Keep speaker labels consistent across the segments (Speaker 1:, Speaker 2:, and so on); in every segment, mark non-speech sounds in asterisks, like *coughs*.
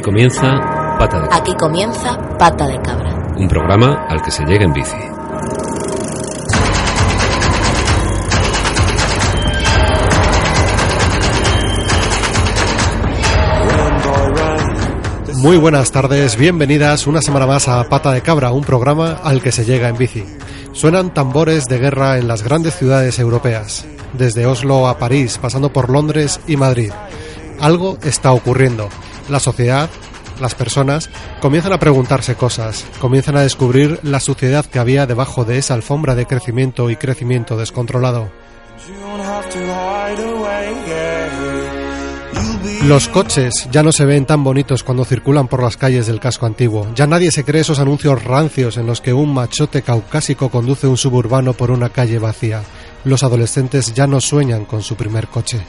Speaker 1: Aquí comienza Pata de Cabra.
Speaker 2: Aquí comienza Pata de Cabra.
Speaker 1: Un programa al que se llega en bici.
Speaker 3: Muy buenas tardes, bienvenidas una semana más a Pata de Cabra, un programa al que se llega en bici. Suenan tambores de guerra en las grandes ciudades europeas, desde Oslo a París, pasando por Londres y Madrid. Algo está ocurriendo. La sociedad, las personas, comienzan a preguntarse cosas, comienzan a descubrir la suciedad que había debajo de esa alfombra de crecimiento y crecimiento descontrolado. Los coches ya no se ven tan bonitos cuando circulan por las calles del casco antiguo. Ya nadie se cree esos anuncios rancios en los que un machote caucásico conduce un suburbano por una calle vacía. Los adolescentes ya no sueñan con su primer coche.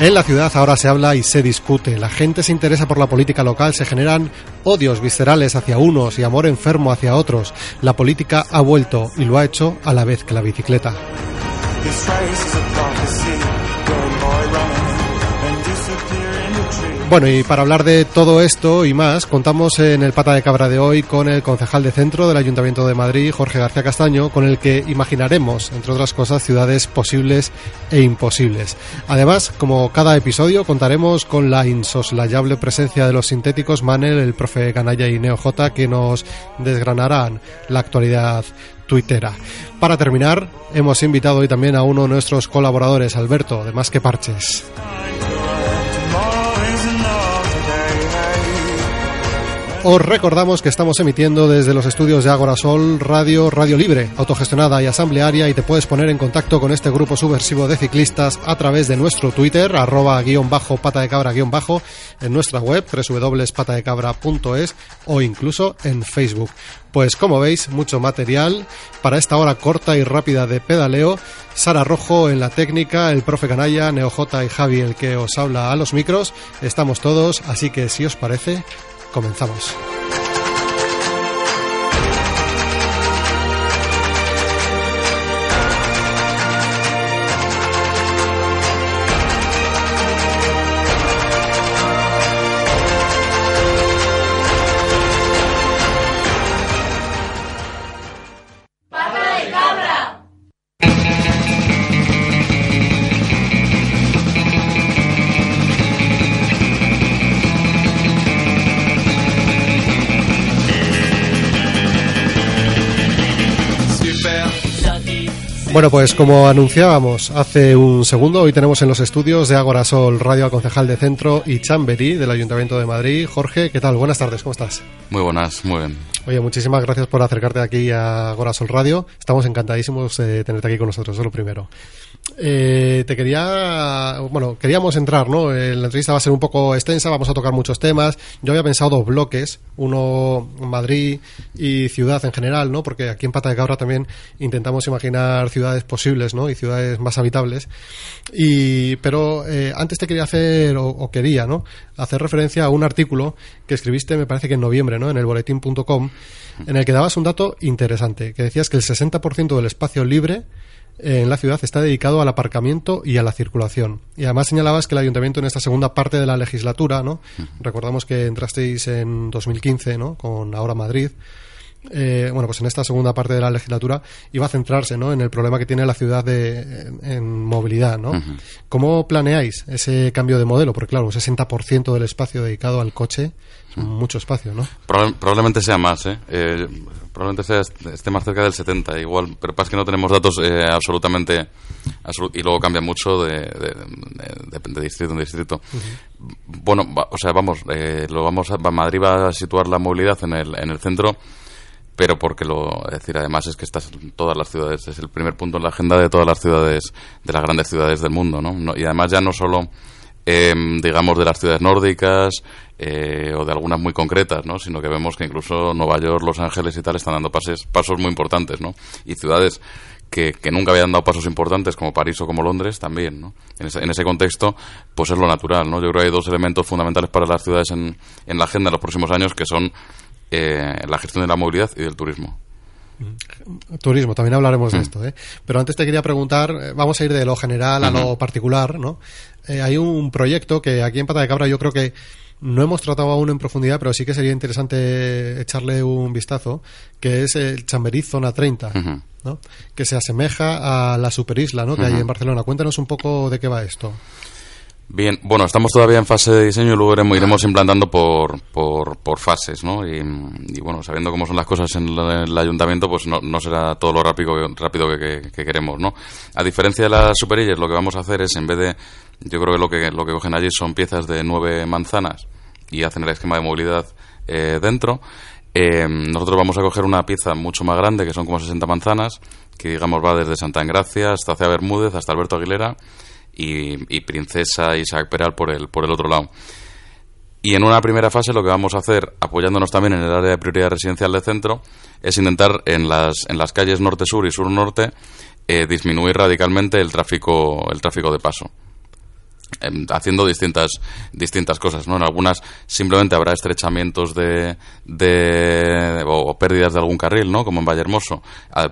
Speaker 3: En la ciudad ahora se habla y se discute. La gente se interesa por la política local, se generan odios viscerales hacia unos y amor enfermo hacia otros. La política ha vuelto y lo ha hecho a la vez que la bicicleta. Bueno, y para hablar de todo esto y más, contamos en el Pata de Cabra de hoy con el concejal de centro del Ayuntamiento de Madrid, Jorge García Castaño, con el que imaginaremos, entre otras cosas, ciudades posibles e imposibles. Además, como cada episodio, contaremos con la insoslayable presencia de los sintéticos Manel, el profe Canalla y Neo J, que nos desgranarán la actualidad tuitera. Para terminar, hemos invitado hoy también a uno de nuestros colaboradores, Alberto, de Más que Parches. Os recordamos que estamos emitiendo desde los estudios de Agora Sol Radio Radio Libre, autogestionada y asamblearia y te puedes poner en contacto con este grupo subversivo de ciclistas a través de nuestro Twitter, arroba guion bajo pata de cabra guion bajo, en nuestra web www.patadecabra.es o incluso en Facebook. Pues como veis, mucho material para esta hora corta y rápida de pedaleo. Sara Rojo en la técnica, el profe Canalla, Neo J y Javi el que os habla a los micros. Estamos todos, así que si os parece, comenzamos. Bueno, pues como anunciábamos hace un segundo, hoy tenemos en los estudios de Agorasol Radio al concejal de Centro y Chamberí del Ayuntamiento de Madrid. Jorge, ¿qué tal? Buenas tardes, ¿cómo estás?
Speaker 4: Muy buenas, muy bien.
Speaker 3: Oye, muchísimas gracias por acercarte aquí a Agorasol Radio. Estamos encantadísimos de tenerte aquí con nosotros, eso es lo primero. Eh, te quería, bueno, queríamos entrar, ¿no? La entrevista va a ser un poco extensa, vamos a tocar muchos temas. Yo había pensado dos bloques, uno Madrid y ciudad en general, ¿no? Porque aquí en Pata de Cabra también intentamos imaginar ciudades posibles, ¿no? Y ciudades más habitables. Y, pero eh, antes te quería hacer, o, o, quería, ¿no? Hacer referencia a un artículo que escribiste, me parece que en noviembre, ¿no? En el boletín.com, en el que dabas un dato interesante, que decías que el 60% del espacio libre en la ciudad está dedicado al aparcamiento y a la circulación. Y además señalabas que el ayuntamiento en esta segunda parte de la legislatura, ¿no? Recordamos que entrasteis en 2015, ¿no? Con Ahora Madrid. Eh, bueno, pues en esta segunda parte de la legislatura iba a centrarse ¿no? en el problema que tiene la ciudad de, en, en movilidad. ¿no? Uh -huh. ¿Cómo planeáis ese cambio de modelo? Porque claro, un 60% del espacio dedicado al coche mucho espacio, ¿no?
Speaker 4: Proba probablemente sea más, ¿eh? ¿eh? Probablemente sea, esté más cerca del 70, igual, pero pasa que no tenemos datos eh, absolutamente... Absolut y luego cambia mucho de, de, de, de distrito en distrito. Uh -huh. Bueno, va, o sea, vamos, eh, lo vamos a, Madrid va a situar la movilidad en el, en el centro pero porque lo es decir además es que estás en todas las ciudades es el primer punto en la agenda de todas las ciudades de las grandes ciudades del mundo no, no y además ya no solo eh, digamos de las ciudades nórdicas eh, o de algunas muy concretas no sino que vemos que incluso Nueva York Los Ángeles y tal están dando pases pasos muy importantes no y ciudades que, que, nunca habían dado pasos importantes como París o como Londres también ¿no? en, ese, en ese contexto pues es lo natural no yo creo que hay dos elementos fundamentales para las ciudades en, en la agenda en los próximos años que son eh, la gestión de la movilidad y del turismo.
Speaker 3: Turismo, también hablaremos de esto, ¿eh? Pero antes te quería preguntar, eh, vamos a ir de lo general a lo particular, ¿no? Eh, hay un proyecto que aquí en Pata de Cabra yo creo que no hemos tratado aún en profundidad, pero sí que sería interesante echarle un vistazo, que es el Chamberiz Zona 30, ¿no? Que se asemeja a la superisla, ¿no? Que hay en Barcelona. Cuéntanos un poco de qué va esto.
Speaker 4: Bien, bueno, estamos todavía en fase de diseño y luego iremos, iremos implantando por, por, por fases, ¿no? Y, y, bueno, sabiendo cómo son las cosas en el, el ayuntamiento, pues no, no, será todo lo rápido, rápido que, que, que, queremos, ¿no? A diferencia de las superillas, lo que vamos a hacer es, en vez de, yo creo que lo que, lo que cogen allí son piezas de nueve manzanas y hacen el esquema de movilidad eh, dentro, eh, nosotros vamos a coger una pieza mucho más grande, que son como 60 manzanas, que digamos va desde Santa Engracia hasta Cea Bermúdez, hasta Alberto Aguilera, y, y Princesa Isaac Peral por el, por el otro lado. Y en una primera fase lo que vamos a hacer, apoyándonos también en el área de prioridad residencial del centro, es intentar en las, en las calles norte-sur y sur-norte eh, disminuir radicalmente el tráfico, el tráfico de paso haciendo distintas distintas cosas no en algunas simplemente habrá estrechamientos de, de o, pérdidas de algún carril no como en Vallehermoso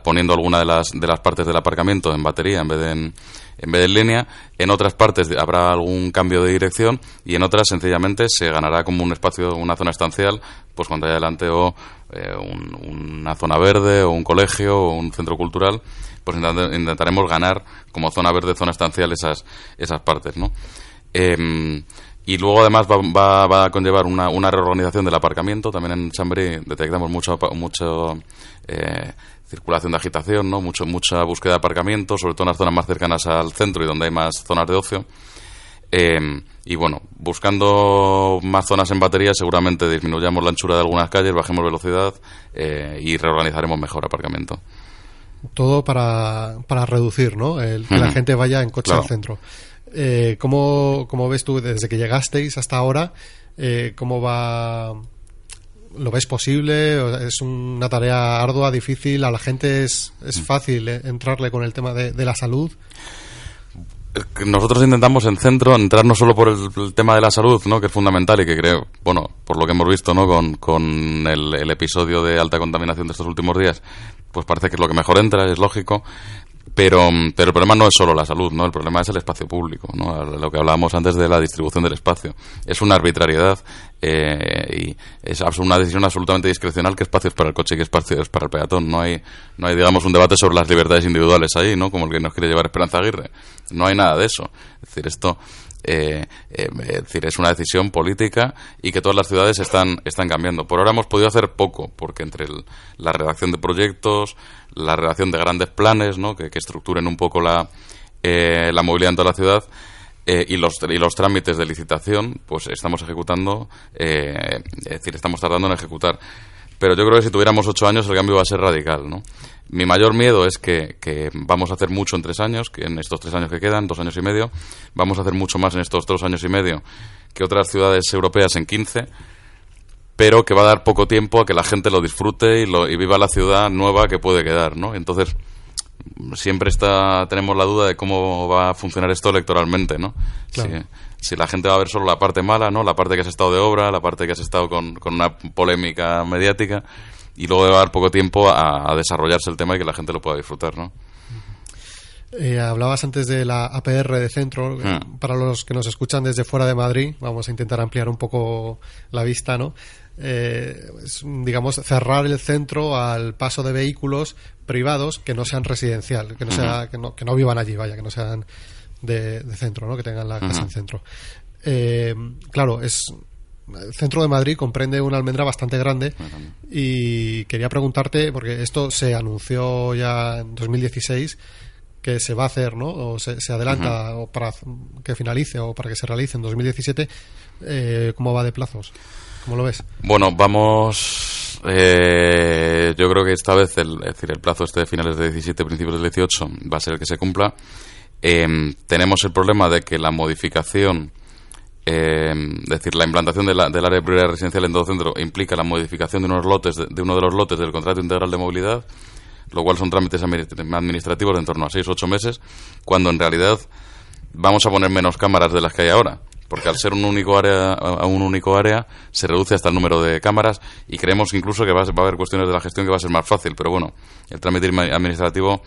Speaker 4: poniendo alguna de las de las partes del aparcamiento en batería en vez de en, en vez de en línea en otras partes habrá algún cambio de dirección y en otras sencillamente se ganará como un espacio una zona estancial pues cuando haya delante o eh, un, una zona verde o un colegio o un centro cultural pues intentaremos ganar como zona verde, zona estancial esas, esas partes, ¿no? Eh, y luego además va, va, va a conllevar una, una, reorganización del aparcamiento. También en Chambéry detectamos mucho, mucho eh, circulación de agitación, ¿no? Mucho, mucha búsqueda de aparcamiento, sobre todo en las zonas más cercanas al centro y donde hay más zonas de ocio. Eh, y bueno, buscando más zonas en batería, seguramente disminuyamos la anchura de algunas calles, bajemos velocidad eh, y reorganizaremos mejor aparcamiento
Speaker 3: todo para, para reducir, ¿no? El que la gente vaya en coche
Speaker 4: Claro.
Speaker 3: al centro. Eh, ¿cómo, cómo ves tú desde que llegasteis hasta ahora? Eh, ¿Cómo va? ¿Lo ves posible? ¿O ¿Es una tarea ardua, difícil? ¿A la gente es, es fácil eh, entrarle con el tema de, de la salud?
Speaker 4: nosotros intentamos en centro entrar no solo por el, el, tema de la salud, ¿no? que es fundamental y que creo, bueno, por lo que hemos visto ¿no? con, con el, el, episodio de alta contaminación de estos últimos días, pues parece que es lo que mejor entra, es lógico. Pero, pero el problema no es solo la salud, ¿no? El problema es el espacio público, ¿no? Lo que hablábamos antes de la distribución del espacio. Es una arbitrariedad eh, y es una decisión absolutamente discrecional qué espacio es para el coche y qué espacio es para el peatón. No hay, no hay, digamos, un debate sobre las libertades individuales ahí, ¿no? Como el que nos quiere llevar Esperanza Aguirre. No hay nada de eso. Es decir, esto, eh, eh, es decir, es una decisión política y que todas las ciudades están, están cambiando. Por ahora hemos podido hacer poco, porque entre el, la redacción de proyectos, la redacción de grandes planes, ¿no? que, que estructuren un poco la, eh, la movilidad en toda la ciudad, eh, y, los, y los trámites de licitación, pues estamos ejecutando, eh, es decir, estamos tardando en ejecutar. Pero yo creo que si tuviéramos ocho años el cambio va a ser radical, ¿no? Mi mayor miedo es que, que, vamos a hacer mucho en tres años, que en estos tres años que quedan, dos años y medio, vamos a hacer mucho más en estos dos años y medio que otras ciudades europeas en quince, pero que va a dar poco tiempo a que la gente lo disfrute y, lo, y viva la ciudad nueva que puede quedar, ¿no? Entonces, siempre está tenemos la duda de cómo va a funcionar esto electoralmente, ¿no?
Speaker 3: Claro.
Speaker 4: Si, si, la gente va a ver solo la parte mala, ¿no? La parte que has estado de obra, la parte que has estado con, con una polémica mediática y luego a dar poco tiempo a, a, desarrollarse el tema y que la gente lo pueda disfrutar, ¿no?
Speaker 3: Eh, hablabas antes de la APR de centro.
Speaker 4: Hmm.
Speaker 3: Para los que nos escuchan desde fuera de Madrid, vamos a intentar ampliar un poco la vista, ¿no? Eh, es, digamos, cerrar el centro al paso de vehículos privados que no sean residencial, que no, sea, que no, que no vivan allí, vaya, que no sean de, de centro, ¿no? que tengan la casa en centro. Eh, claro, es el centro de Madrid comprende una almendra bastante grande y quería preguntarte, porque esto se anunció ya en 2016, que se va a hacer, ¿no? O se, se adelanta o para que finalice o para que se realice en 2017, eh, ¿cómo va de plazos? ¿Cómo lo ves?
Speaker 4: Bueno, vamos. Eh, yo creo que esta vez, el, es decir, el plazo este de finales de 17, principios del 18, va a ser el que se cumpla. Eh, tenemos el problema de que la modificación, eh, decir, la implantación de la, del área prioridad residencial en todo centro implica la modificación de, unos lotes de, uno de los lotes del contrato integral de movilidad, lo cual son trámites administrativos de en torno a 6 o 8 meses, cuando en realidad vamos a poner menos cámaras de las que hay ahora porque al ser un único área, un único área, se reduce hasta el número de cámaras y creemos incluso que va a haber cuestiones de la gestión que va a ser más fácil, pero bueno, el trámite administrativo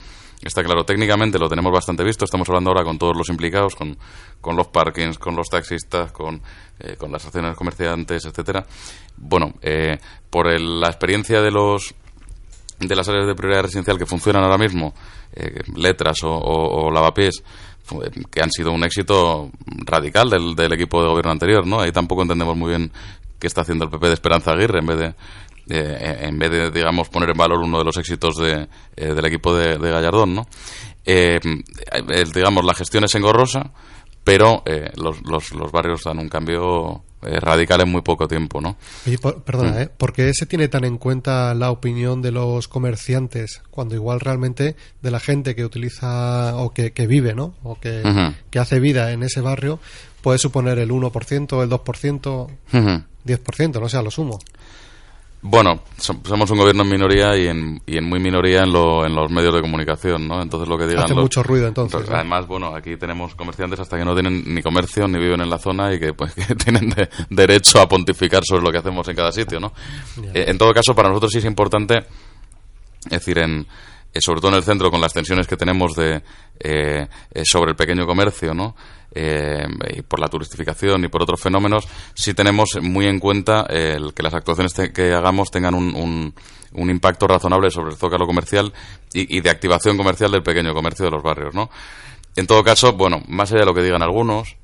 Speaker 4: está claro. Técnicamente lo tenemos bastante visto, estamos hablando ahora con todos los implicados, con, con los parkings, con los taxistas, con, eh, con las acciones comerciantes, etcétera. Bueno, eh, por el- la experiencia de los de las áreas de prioridad residencial que funcionan ahora mismo, eh, letras o, o- o lavapiés, eh, que han sido un éxito radical del, del equipo de gobierno anterior, ¿no? Ahí tampoco entendemos muy bien qué está haciendo el PP de Esperanza Aguirre en vez de eh, en vez de digamos poner en valor uno de los éxitos de, eh, del equipo de, de Gallardón, ¿no? Eh, el- digamos la gestión es engorrosa, pero eh, los, los, los barrios dan un cambio eh, radical en muy poco tiempo, ¿no?
Speaker 3: Oye, por- perdona,
Speaker 4: Mm.
Speaker 3: ¿eh? ¿por qué se tiene tan en cuenta la opinión de los comerciantes cuando igual realmente de la gente que utiliza o que, que vive, ¿no? O que, que hace vida en ese barrio puede suponer el 1%, el 2%,
Speaker 4: Ujú.
Speaker 3: 10%, no sé, a lo sumo.
Speaker 4: Bueno, som- somos un gobierno en minoría y en, y en muy minoría en, lo- en los medios de comunicación, ¿no? Entonces lo que digan
Speaker 3: Hace
Speaker 4: los-
Speaker 3: mucho ruido, entonces.
Speaker 4: Además, bueno, aquí tenemos comerciantes hasta que no tienen ni comercio ni viven en la zona y que pues *laughs* que tienen de- derecho a pontificar sobre lo que hacemos en cada sitio, ¿no? Eh, en todo caso, para nosotros sí es importante, es decir, en eh, sobre todo en el centro con las tensiones que tenemos de eh, eh, sobre el pequeño comercio, ¿no? Eh, y por la turistificación y por otros fenómenos, sí tenemos muy en cuenta el que las actuaciones que hagamos tengan un, un, un impacto razonable sobre el zócalo comercial y, y de activación comercial del pequeño comercio de los barrios, ¿no? En todo caso, bueno, más allá de lo que digan algunos,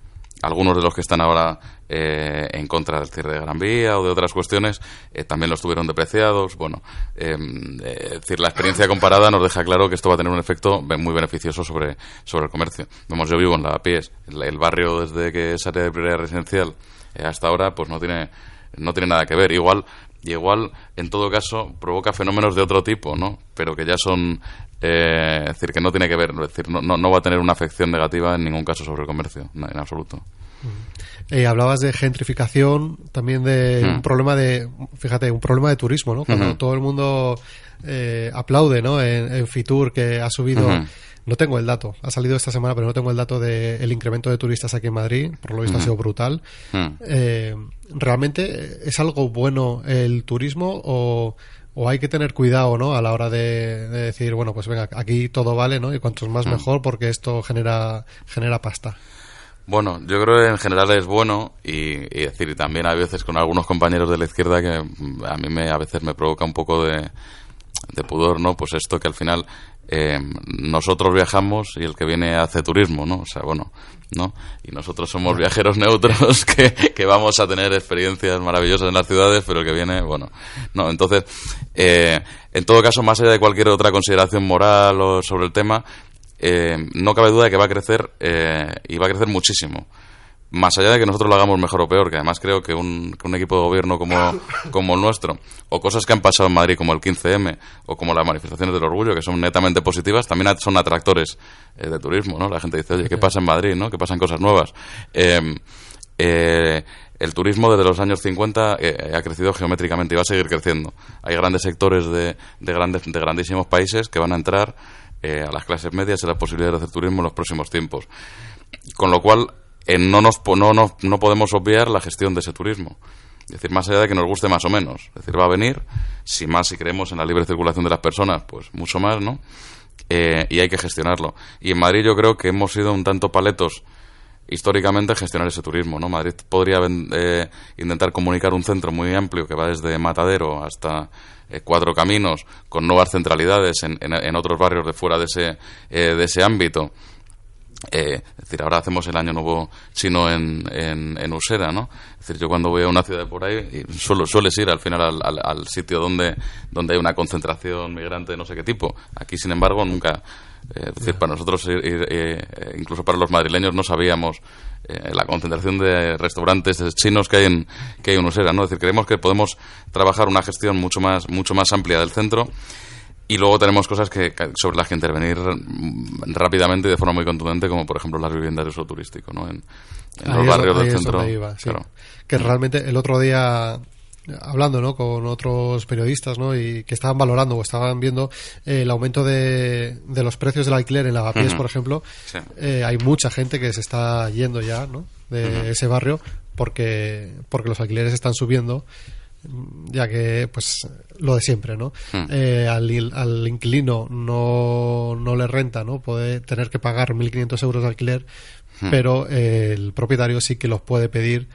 Speaker 4: algunos de los que están ahora eh, en contra del cierre de Gran Vía o de otras cuestiones eh, también los tuvieron depreciados. Bueno, eh, eh, es decir, la experiencia comparada nos deja claro que esto va a tener un efecto muy beneficioso sobre, sobre el comercio. Vamos, yo vivo en Lavapiés, el, el barrio desde que es área de prioridad residencial eh, hasta ahora, pues no tiene no tiene nada que ver. Igual, y igual, en todo caso, provoca fenómenos de otro tipo, ¿no? Pero que ya son, eh, es decir, que no tiene que ver, es decir, no, no, no va a tener una afección negativa en ningún caso sobre el comercio, en absoluto.
Speaker 3: Eh, hablabas de gentrificación, también de
Speaker 4: Mm.
Speaker 3: un problema de, fíjate, un problema de turismo, ¿no? Cuando todo el mundo eh, aplaude, ¿no? En, en Fitur que ha subido, no tengo el dato, ha salido esta semana, pero no tengo el dato del incremento de turistas aquí en Madrid, por lo visto ha sido brutal.
Speaker 4: Mm.
Speaker 3: Eh, ¿Realmente es algo bueno el turismo o, o hay que tener cuidado, ¿no? A la hora de, de decir, bueno, pues venga, aquí todo vale, ¿no? Y cuantos
Speaker 4: Mm.
Speaker 3: más mejor porque esto genera, genera pasta.
Speaker 4: Bueno, yo creo que en general es bueno y, y decir, también hay veces con algunos compañeros de la izquierda que mm, a mí me, a veces me provoca un poco de, de pudor, ¿no? Pues esto que al final eh, nosotros viajamos y el que viene hace turismo, ¿no? O sea, bueno, ¿no? Y nosotros somos viajeros neutros *laughs* que, que vamos a tener experiencias maravillosas en las ciudades, pero el que viene, bueno, no. Entonces, eh, en todo caso, más allá de cualquier otra consideración moral o sobre el tema, eh, no cabe duda de que va a crecer eh, y va a crecer muchísimo. Más allá de que nosotros lo hagamos mejor o peor, que además creo que un, que un equipo de gobierno como, *laughs* como el nuestro, o cosas que han pasado en Madrid como el 15M, o como las manifestaciones del orgullo, que son netamente positivas, también son atractores eh, de turismo, ¿no? La gente dice, oye, ¿qué pasa en Madrid, no? ¿Qué pasan cosas nuevas? Eh, eh, el turismo desde los años 50 eh, ha crecido geométricamente y va a seguir creciendo. Hay grandes sectores de, de grandes, de grandísimos países que van a entrar eh, a las clases medias en la posibilidad de hacer turismo en los próximos tiempos. Con lo cual, eh, no, nos, no, nos- no podemos obviar la gestión de ese turismo. Es decir, más allá de que nos guste más o menos. Es decir, va a venir, si más si creemos en la libre circulación de las personas, pues mucho más, ¿no? Eh, y hay que gestionarlo. Y en Madrid yo creo que hemos sido un tanto paletos históricamente gestionar ese turismo, ¿no? Madrid podría eh, intentar comunicar un centro muy amplio que va desde Matadero hasta eh, Cuatro Caminos, con nuevas centralidades en, en- en otros barrios de fuera de ese, eh, de ese ámbito. Eh, es decir, ahora hacemos el año nuevo chino en, en, en Usera, ¿no? Es decir, yo cuando voy a una ciudad por ahí, suelo, sueles ir al final al, al- al sitio donde, donde hay una concentración migrante de no sé qué tipo. Aquí, sin embargo, nunca. Eh, es decir, para nosotros, eh, eh, incluso para los madrileños, no sabíamos eh, la concentración de restaurantes chinos que hay en que hay en Usera, ¿no? Es decir, creemos que podemos trabajar una gestión mucho más mucho más amplia del centro y luego tenemos cosas que, sobre las que intervenir mm, rápidamente y de forma muy contundente, como por ejemplo las viviendas de uso turístico, ¿no? En, los barrios del centro.
Speaker 3: donde iba, sí.
Speaker 4: claro.
Speaker 3: Que realmente el otro día hablando ¿no? con otros periodistas ¿no? y que estaban valorando o estaban viendo eh, el aumento de, de los precios del alquiler en Lavapiés,
Speaker 4: Ujú.
Speaker 3: por ejemplo,
Speaker 4: Sí.
Speaker 3: eh, hay mucha gente que se está yendo ya, ¿no? de ese barrio porque, porque los alquileres están subiendo ya que pues lo de siempre no
Speaker 4: Hmm.
Speaker 3: Eh, al, al inquilino no, no le renta no puede tener que pagar 1.500 euros de alquiler
Speaker 4: Hmm.
Speaker 3: pero eh, el propietario sí que los puede pedir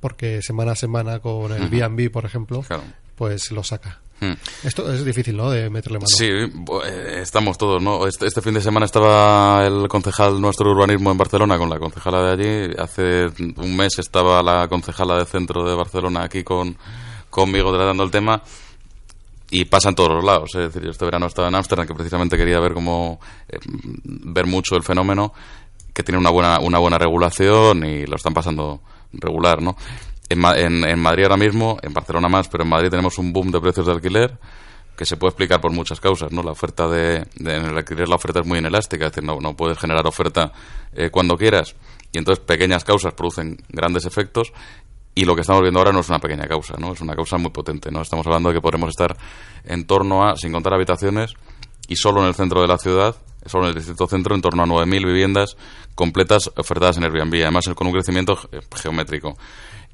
Speaker 3: porque semana a semana con el B&B por ejemplo
Speaker 4: Claro.
Speaker 3: pues lo saca
Speaker 4: Hmm.
Speaker 3: esto es difícil no de meterle mano
Speaker 4: Sí, eh, estamos todos, ¿no? Este, este fin de semana estaba el concejal nuestro urbanismo en Barcelona con la concejala de allí. Hace un mes estaba la concejala de centro de Barcelona aquí con conmigo tratando el tema. Y pasa en todos los lados. Es decir, yo este verano estaba en Ámsterdam, que precisamente quería ver cómo eh, ver mucho el fenómeno, que tiene una buena, una buena regulación y lo están pasando regular, ¿no? En, en, en Madrid ahora mismo, en Barcelona más, pero en Madrid tenemos un boom de precios de alquiler que se puede explicar por muchas causas, ¿no? La oferta de, de- en el alquiler la oferta es muy inelástica, es decir, no, no puedes generar oferta eh, cuando quieras y entonces pequeñas causas producen grandes efectos y lo que estamos viendo ahora no es una pequeña causa, ¿no? Es una causa muy potente, ¿no? Estamos hablando de que podremos estar en torno a, sin contar habitaciones, y solo en el centro de la ciudad, solo en el distrito centro, en torno a 9.000 viviendas completas ofertadas en Airbnb, además con un crecimiento ge- geométrico.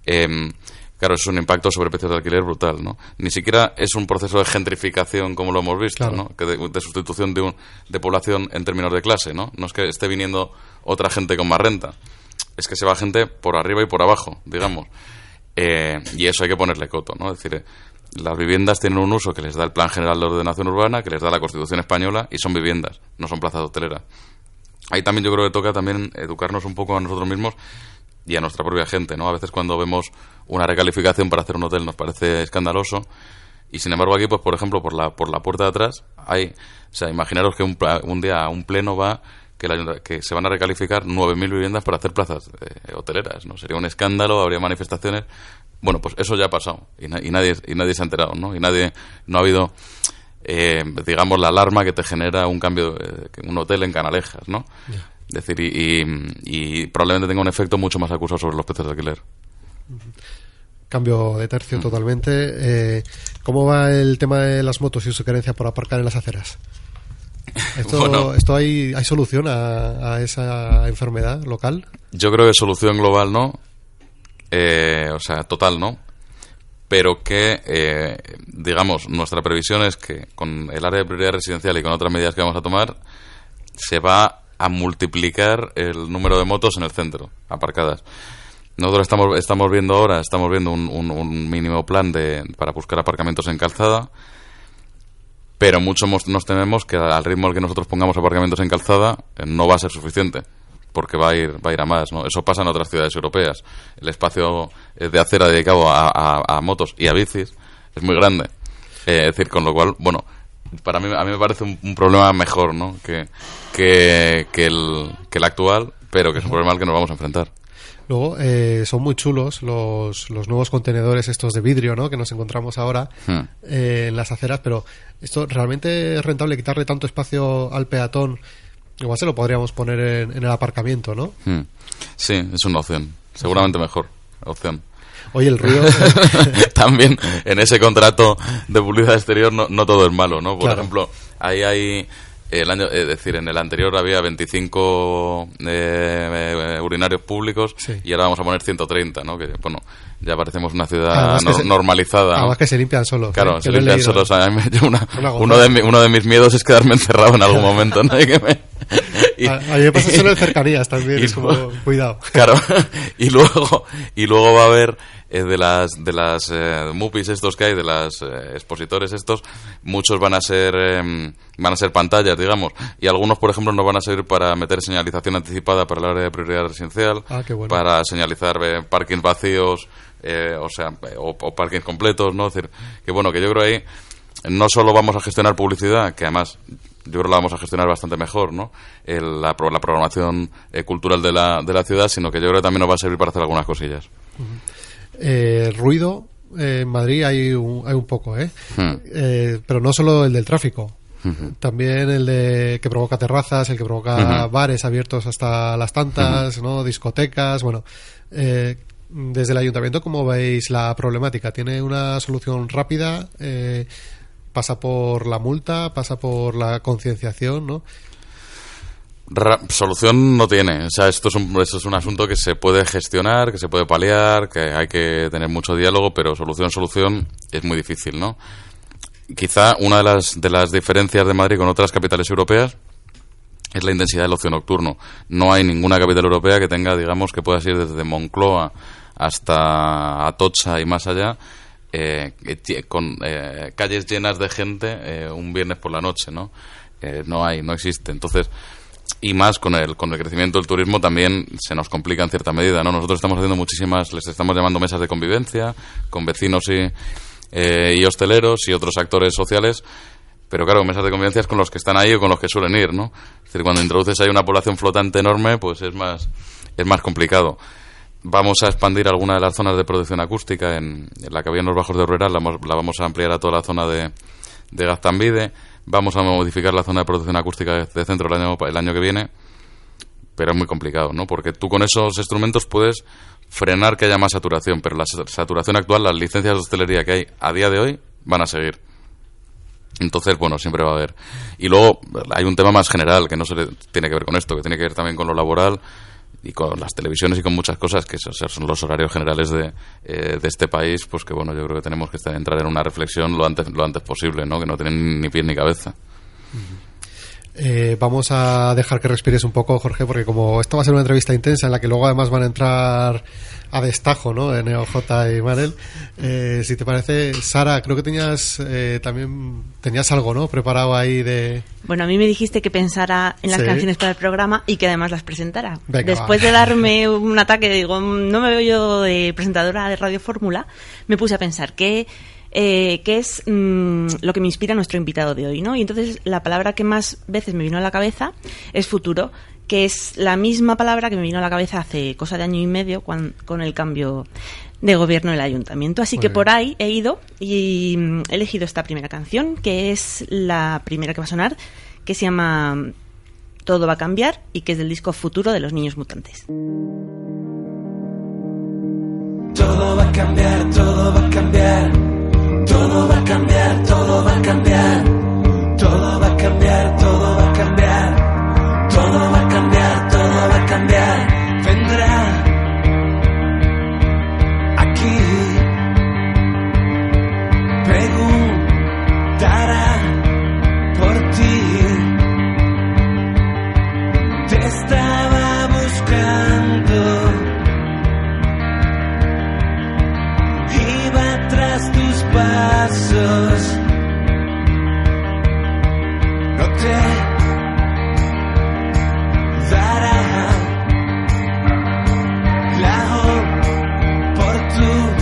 Speaker 4: Em, claro, eso es un impacto sobre precios de alquiler brutal, ¿no? Ni siquiera es un proceso de gentrificación como lo hemos visto,
Speaker 3: Claro.
Speaker 4: ¿no? Que de, de sustitución de, un, de población en términos de clase, ¿no? No es que esté viniendo otra gente con más renta, es que se va gente por arriba y por abajo, digamos. Eh, y eso hay que ponerle coto, ¿no? Es decir, eh, las viviendas tienen un uso que les da el Plan General de Ordenación Urbana, que les da la Constitución Española, y son viviendas, no son plazas hoteleras. Ahí también yo creo que toca también educarnos un poco a nosotros mismos y a nuestra propia gente, ¿no? A veces cuando vemos una recalificación para hacer un hotel nos parece escandaloso y sin embargo aquí, pues por ejemplo, por la, por la puerta de atrás hay, o sea, imaginaros que un, un día un pleno va que, ayunta- que se van a recalificar 9.000 viviendas para hacer plazas eh, hoteleras, ¿no? Sería un escándalo, habría manifestaciones. Bueno, pues eso ya ha pasado y, na- y nadie, y nadie se ha enterado, ¿no? Y nadie, no ha habido, eh, digamos, la alarma que te genera un cambio, eh, un hotel en Canalejas, ¿no? Es decir, y, y- y probablemente tenga un efecto mucho más acusado sobre los precios de alquiler.
Speaker 3: Cambio de
Speaker 4: Mm.
Speaker 3: tercio totalmente. Eh, ¿Cómo va el tema de las motos y su querencia por aparcar en las aceras? *laughs* ¿Esto,
Speaker 4: Bueno.
Speaker 3: esto hay, hay solución a, a esa enfermedad local?
Speaker 4: Yo creo que solución global no, eh, o sea, total no, pero que, eh, digamos, nuestra previsión es que con el área de prioridad residencial y con otras medidas que vamos a tomar, se va a multiplicar el número de motos en el centro, aparcadas. Nosotros estamos, estamos viendo ahora, estamos viendo un, mínimo plan de, para buscar aparcamientos en calzada, pero mucho nos tememos que al ritmo al que nosotros pongamos aparcamientos en calzada eh, no va a ser suficiente porque va a ir va a ir a más no eso pasa en otras ciudades europeas el espacio eh, de acera dedicado a, a- a motos y a bicis es muy grande Eh, es decir con lo cual bueno para mí a mí me parece un, un problema mejor no que que, que el que el actual pero que es un problema al que nos vamos a enfrentar
Speaker 3: Luego, eh, son muy chulos los, los nuevos contenedores estos de vidrio, ¿no? Que nos encontramos ahora
Speaker 4: Hmm.
Speaker 3: eh, en las aceras, pero esto realmente es rentable quitarle tanto espacio al peatón. Igual se lo podríamos poner en, en el aparcamiento, ¿no?
Speaker 4: Hmm. sí es una opción seguramente mejor opción
Speaker 3: Oye, el ruido. *laughs*
Speaker 4: también en ese contrato de publicidad exterior no, no todo es malo, ¿no? Por
Speaker 3: Claro.
Speaker 4: ejemplo, ahí hay el año, es decir, en el anterior había 25 eh, eh, urinarios públicos
Speaker 3: Sí.
Speaker 4: y ahora vamos a poner 130, ¿no? Que bueno, ya parecemos una ciudad
Speaker 3: se-
Speaker 4: normalizada. ¿no?
Speaker 3: Además que se limpian solos.
Speaker 4: Claro,
Speaker 3: ¿eh?
Speaker 4: se limpian solos. Una- *laughs*
Speaker 3: Una gozada.
Speaker 4: uno, de mi- uno de mis miedos es quedarme encerrado en algún momento, ¿no? *laughs* Y que me- y- *laughs*
Speaker 3: A, a mí me pasa eso en cercanías también.
Speaker 4: y
Speaker 3: es como, cuidado.
Speaker 4: Claro, y luego, y luego va a haber eh, de las de las eh, mupis estos que hay, de las eh, expositores estos, muchos van a ser em, van a ser pantallas, digamos, y algunos, por ejemplo, nos van a servir para meter señalización anticipada para el área de prioridad residencial,
Speaker 3: Ah, bueno.
Speaker 4: para señalizar eh, parkings vacíos, eh, o sea, o, o parkings completos, ¿no? Es decir, que bueno, que yo creo ahí no solo vamos a gestionar publicidad, que además yo creo que la vamos a gestionar bastante mejor, ¿no? El- la, la programación eh, cultural de la, de la ciudad, sino que yo creo que también nos va a servir para hacer algunas cosillas.
Speaker 3: Eh, ruido. eh, en Madrid hay un, hay un poco, ¿eh?
Speaker 4: Hmm.
Speaker 3: Eh, Pero no solo el del tráfico. También el de que provoca terrazas, el que provoca bares abiertos hasta las tantas, ¿no? Discotecas, bueno. Eh, desde el ayuntamiento, ¿cómo veis la problemática? ¿Tiene una solución rápida? Eh, ¿Pasa por la multa? ¿Pasa por la concienciación? ¿no?
Speaker 4: Ra- solución no tiene. O sea, esto es, un, esto es un asunto que se puede gestionar, que se puede paliar, que hay que tener mucho diálogo, pero solución, solución es muy difícil, ¿no? Quizá una de las, de las diferencias de Madrid con otras capitales europeas es la intensidad del ocio nocturno. No hay ninguna capital europea que tenga, digamos, que puedas ir desde Moncloa hasta Atocha y más allá, eh, con eh, calles llenas de gente eh, un viernes por la noche, ¿no? Eh, no hay, no existe. Entonces, y más con el, con el crecimiento del turismo también se nos complica en cierta medida, ¿no? Nosotros estamos haciendo muchísimas, les estamos llamando mesas de convivencia con vecinos y, eh, y hosteleros y otros actores sociales, pero claro, mesas de convivencia es con los que están ahí o con los que suelen ir, ¿no? Es decir, cuando introduces ahí una población flotante enorme, pues es más, es más complicado. Vamos a expandir alguna de las zonas de producción acústica en, la que había en los bajos de Herrera, la, la vamos a ampliar a toda la zona de, de Gaztambide, vamos a modificar la zona de producción acústica de, centro el año, el año que viene, pero es muy complicado, ¿no? Porque tú con esos instrumentos puedes frenar que haya más saturación, pero la sa- saturación actual, las licencias de hostelería que hay a día de hoy, van a seguir. Entonces, bueno, siempre va a haber. Y luego hay un tema más general que no se le- tiene que ver con esto, que tiene que ver también con lo laboral y con las televisiones y con muchas cosas que son los horarios generales de, eh, de este país, pues que bueno, yo creo que tenemos que entrar en una reflexión lo antes, lo antes posible, ¿no? Que no tienen ni pie ni cabeza.
Speaker 3: Eh, vamos a dejar que respires un poco, Jorge, porque como esto va a ser una entrevista intensa en la que luego además van a entrar a destajo, ¿no? En EOJ y Manel. Eh, si te parece, Sara, creo que tenías eh, también tenías algo, ¿no? Preparado ahí de.
Speaker 5: Bueno, a mí me dijiste que pensara en las
Speaker 3: Sí.
Speaker 5: canciones para el programa y que además las presentara.
Speaker 3: Venga,
Speaker 5: Después
Speaker 3: va.
Speaker 5: de darme un ataque, digo, "Mm, no me veo yo de presentadora de Radio Fórmula, me puse a pensar qué eh, qué es mm, lo que me inspira nuestro invitado de hoy, ¿no? Y entonces la palabra que más veces me vino a la cabeza es futuro, que es la misma palabra que me vino a la cabeza hace cosa de año y medio con el cambio de gobierno del ayuntamiento. Así
Speaker 3: Muy
Speaker 5: que
Speaker 3: bien.
Speaker 5: por ahí he ido y mm, he elegido esta primera canción, que es la primera que va a sonar, que se llama Todo va a cambiar y que es del disco Futuro de los Niños Mutantes.
Speaker 6: Todo va a cambiar, todo va a cambiar. Todo va a cambiar, todo va a cambiar. Todo va a cambiar, todo va a cambiar. Pasos. No te dará la oportunidad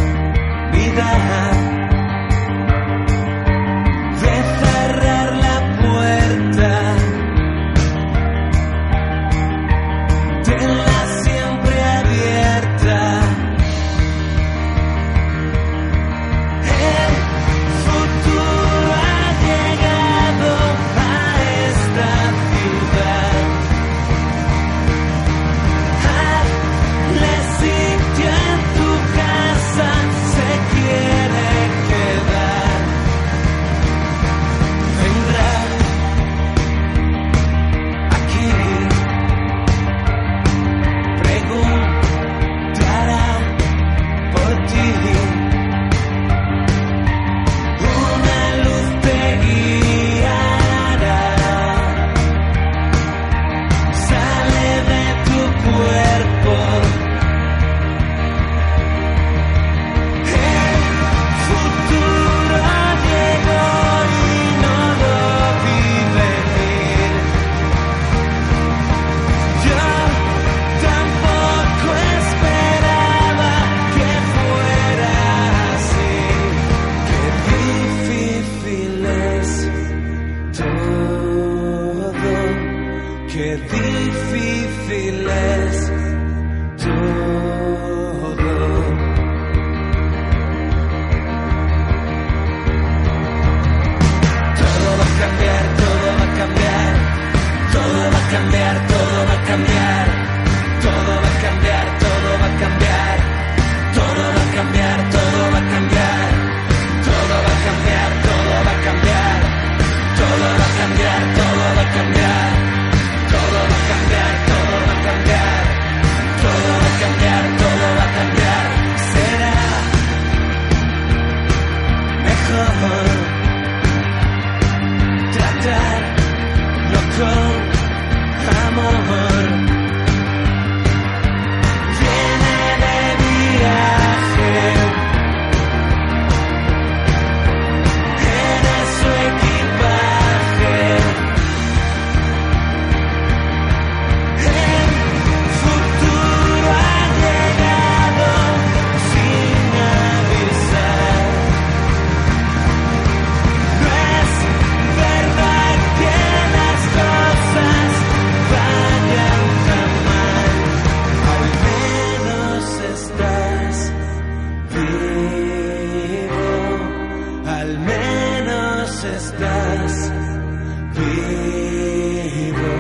Speaker 6: vivo,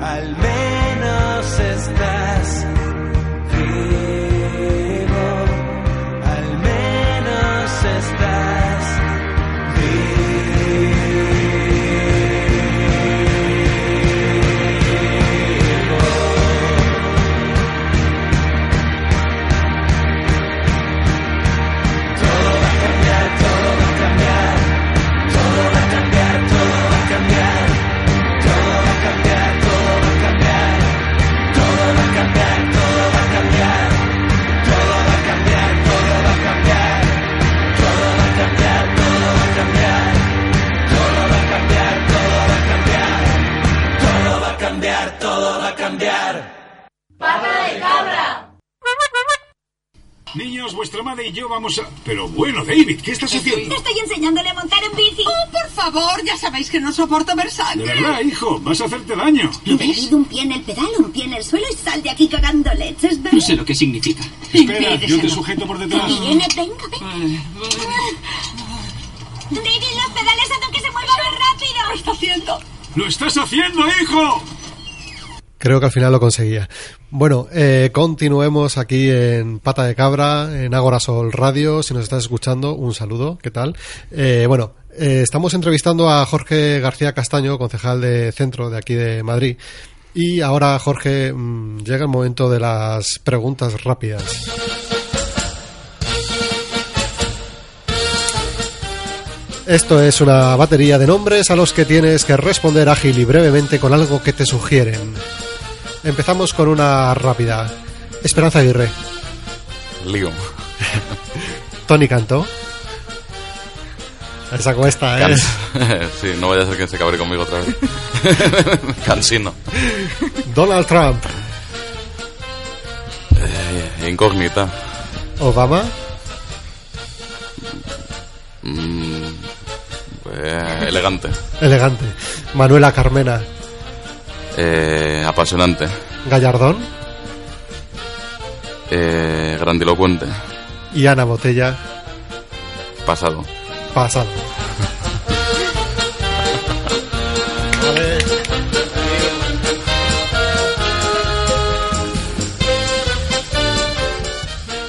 Speaker 6: al menos estás
Speaker 7: ¿qué estás haciendo?
Speaker 8: Estoy enseñándole a montar en bici.
Speaker 9: Oh, por favor, ya sabéis que no soporto ver
Speaker 7: De
Speaker 9: sangre.
Speaker 7: verdad, hijo, vas a hacerte daño.
Speaker 8: He metido un pie en el pedal, un pie en el suelo y sal de aquí cagando leches, ¿ves?
Speaker 10: No sé lo que significa.
Speaker 7: Espera, yo te sujeto por detrás.
Speaker 8: Viene, venga, venga. David, los pedales hacen que se mueva más rápido.
Speaker 9: ¿Qué está haciendo?
Speaker 7: ¡Lo estás haciendo, hijo!
Speaker 3: Creo que al final lo conseguía. Bueno, eh, continuemos aquí en Pata de Cabra, en Agora Sol Radio. Si nos estás escuchando, un saludo. ¿Qué tal? Eh, bueno, eh, estamos entrevistando a Jorge García Castaño, concejal de centro de aquí de Madrid. Y ahora, Jorge, mm, llega el momento de las preguntas rápidas. Esto es una batería de nombres a los que tienes que responder ágil y brevemente con algo que te sugieren. Empezamos con una rápida. Esperanza Aguirre,
Speaker 4: Lío.
Speaker 3: Tony Canto. Esa cuesta, ¿eh? *laughs*
Speaker 4: Sí, no vaya a ser que se cabre conmigo otra vez. *laughs* Cansino.
Speaker 3: Donald Trump,
Speaker 4: Eh, incógnita.
Speaker 3: Obama,
Speaker 4: Mm, eh, elegante.
Speaker 3: elegante. Manuela Carmena,
Speaker 4: Eh, apasionante.
Speaker 3: Gallardón
Speaker 4: Eh, grandilocuente.
Speaker 3: y Ana Botella,
Speaker 4: Pasado.
Speaker 3: pasado.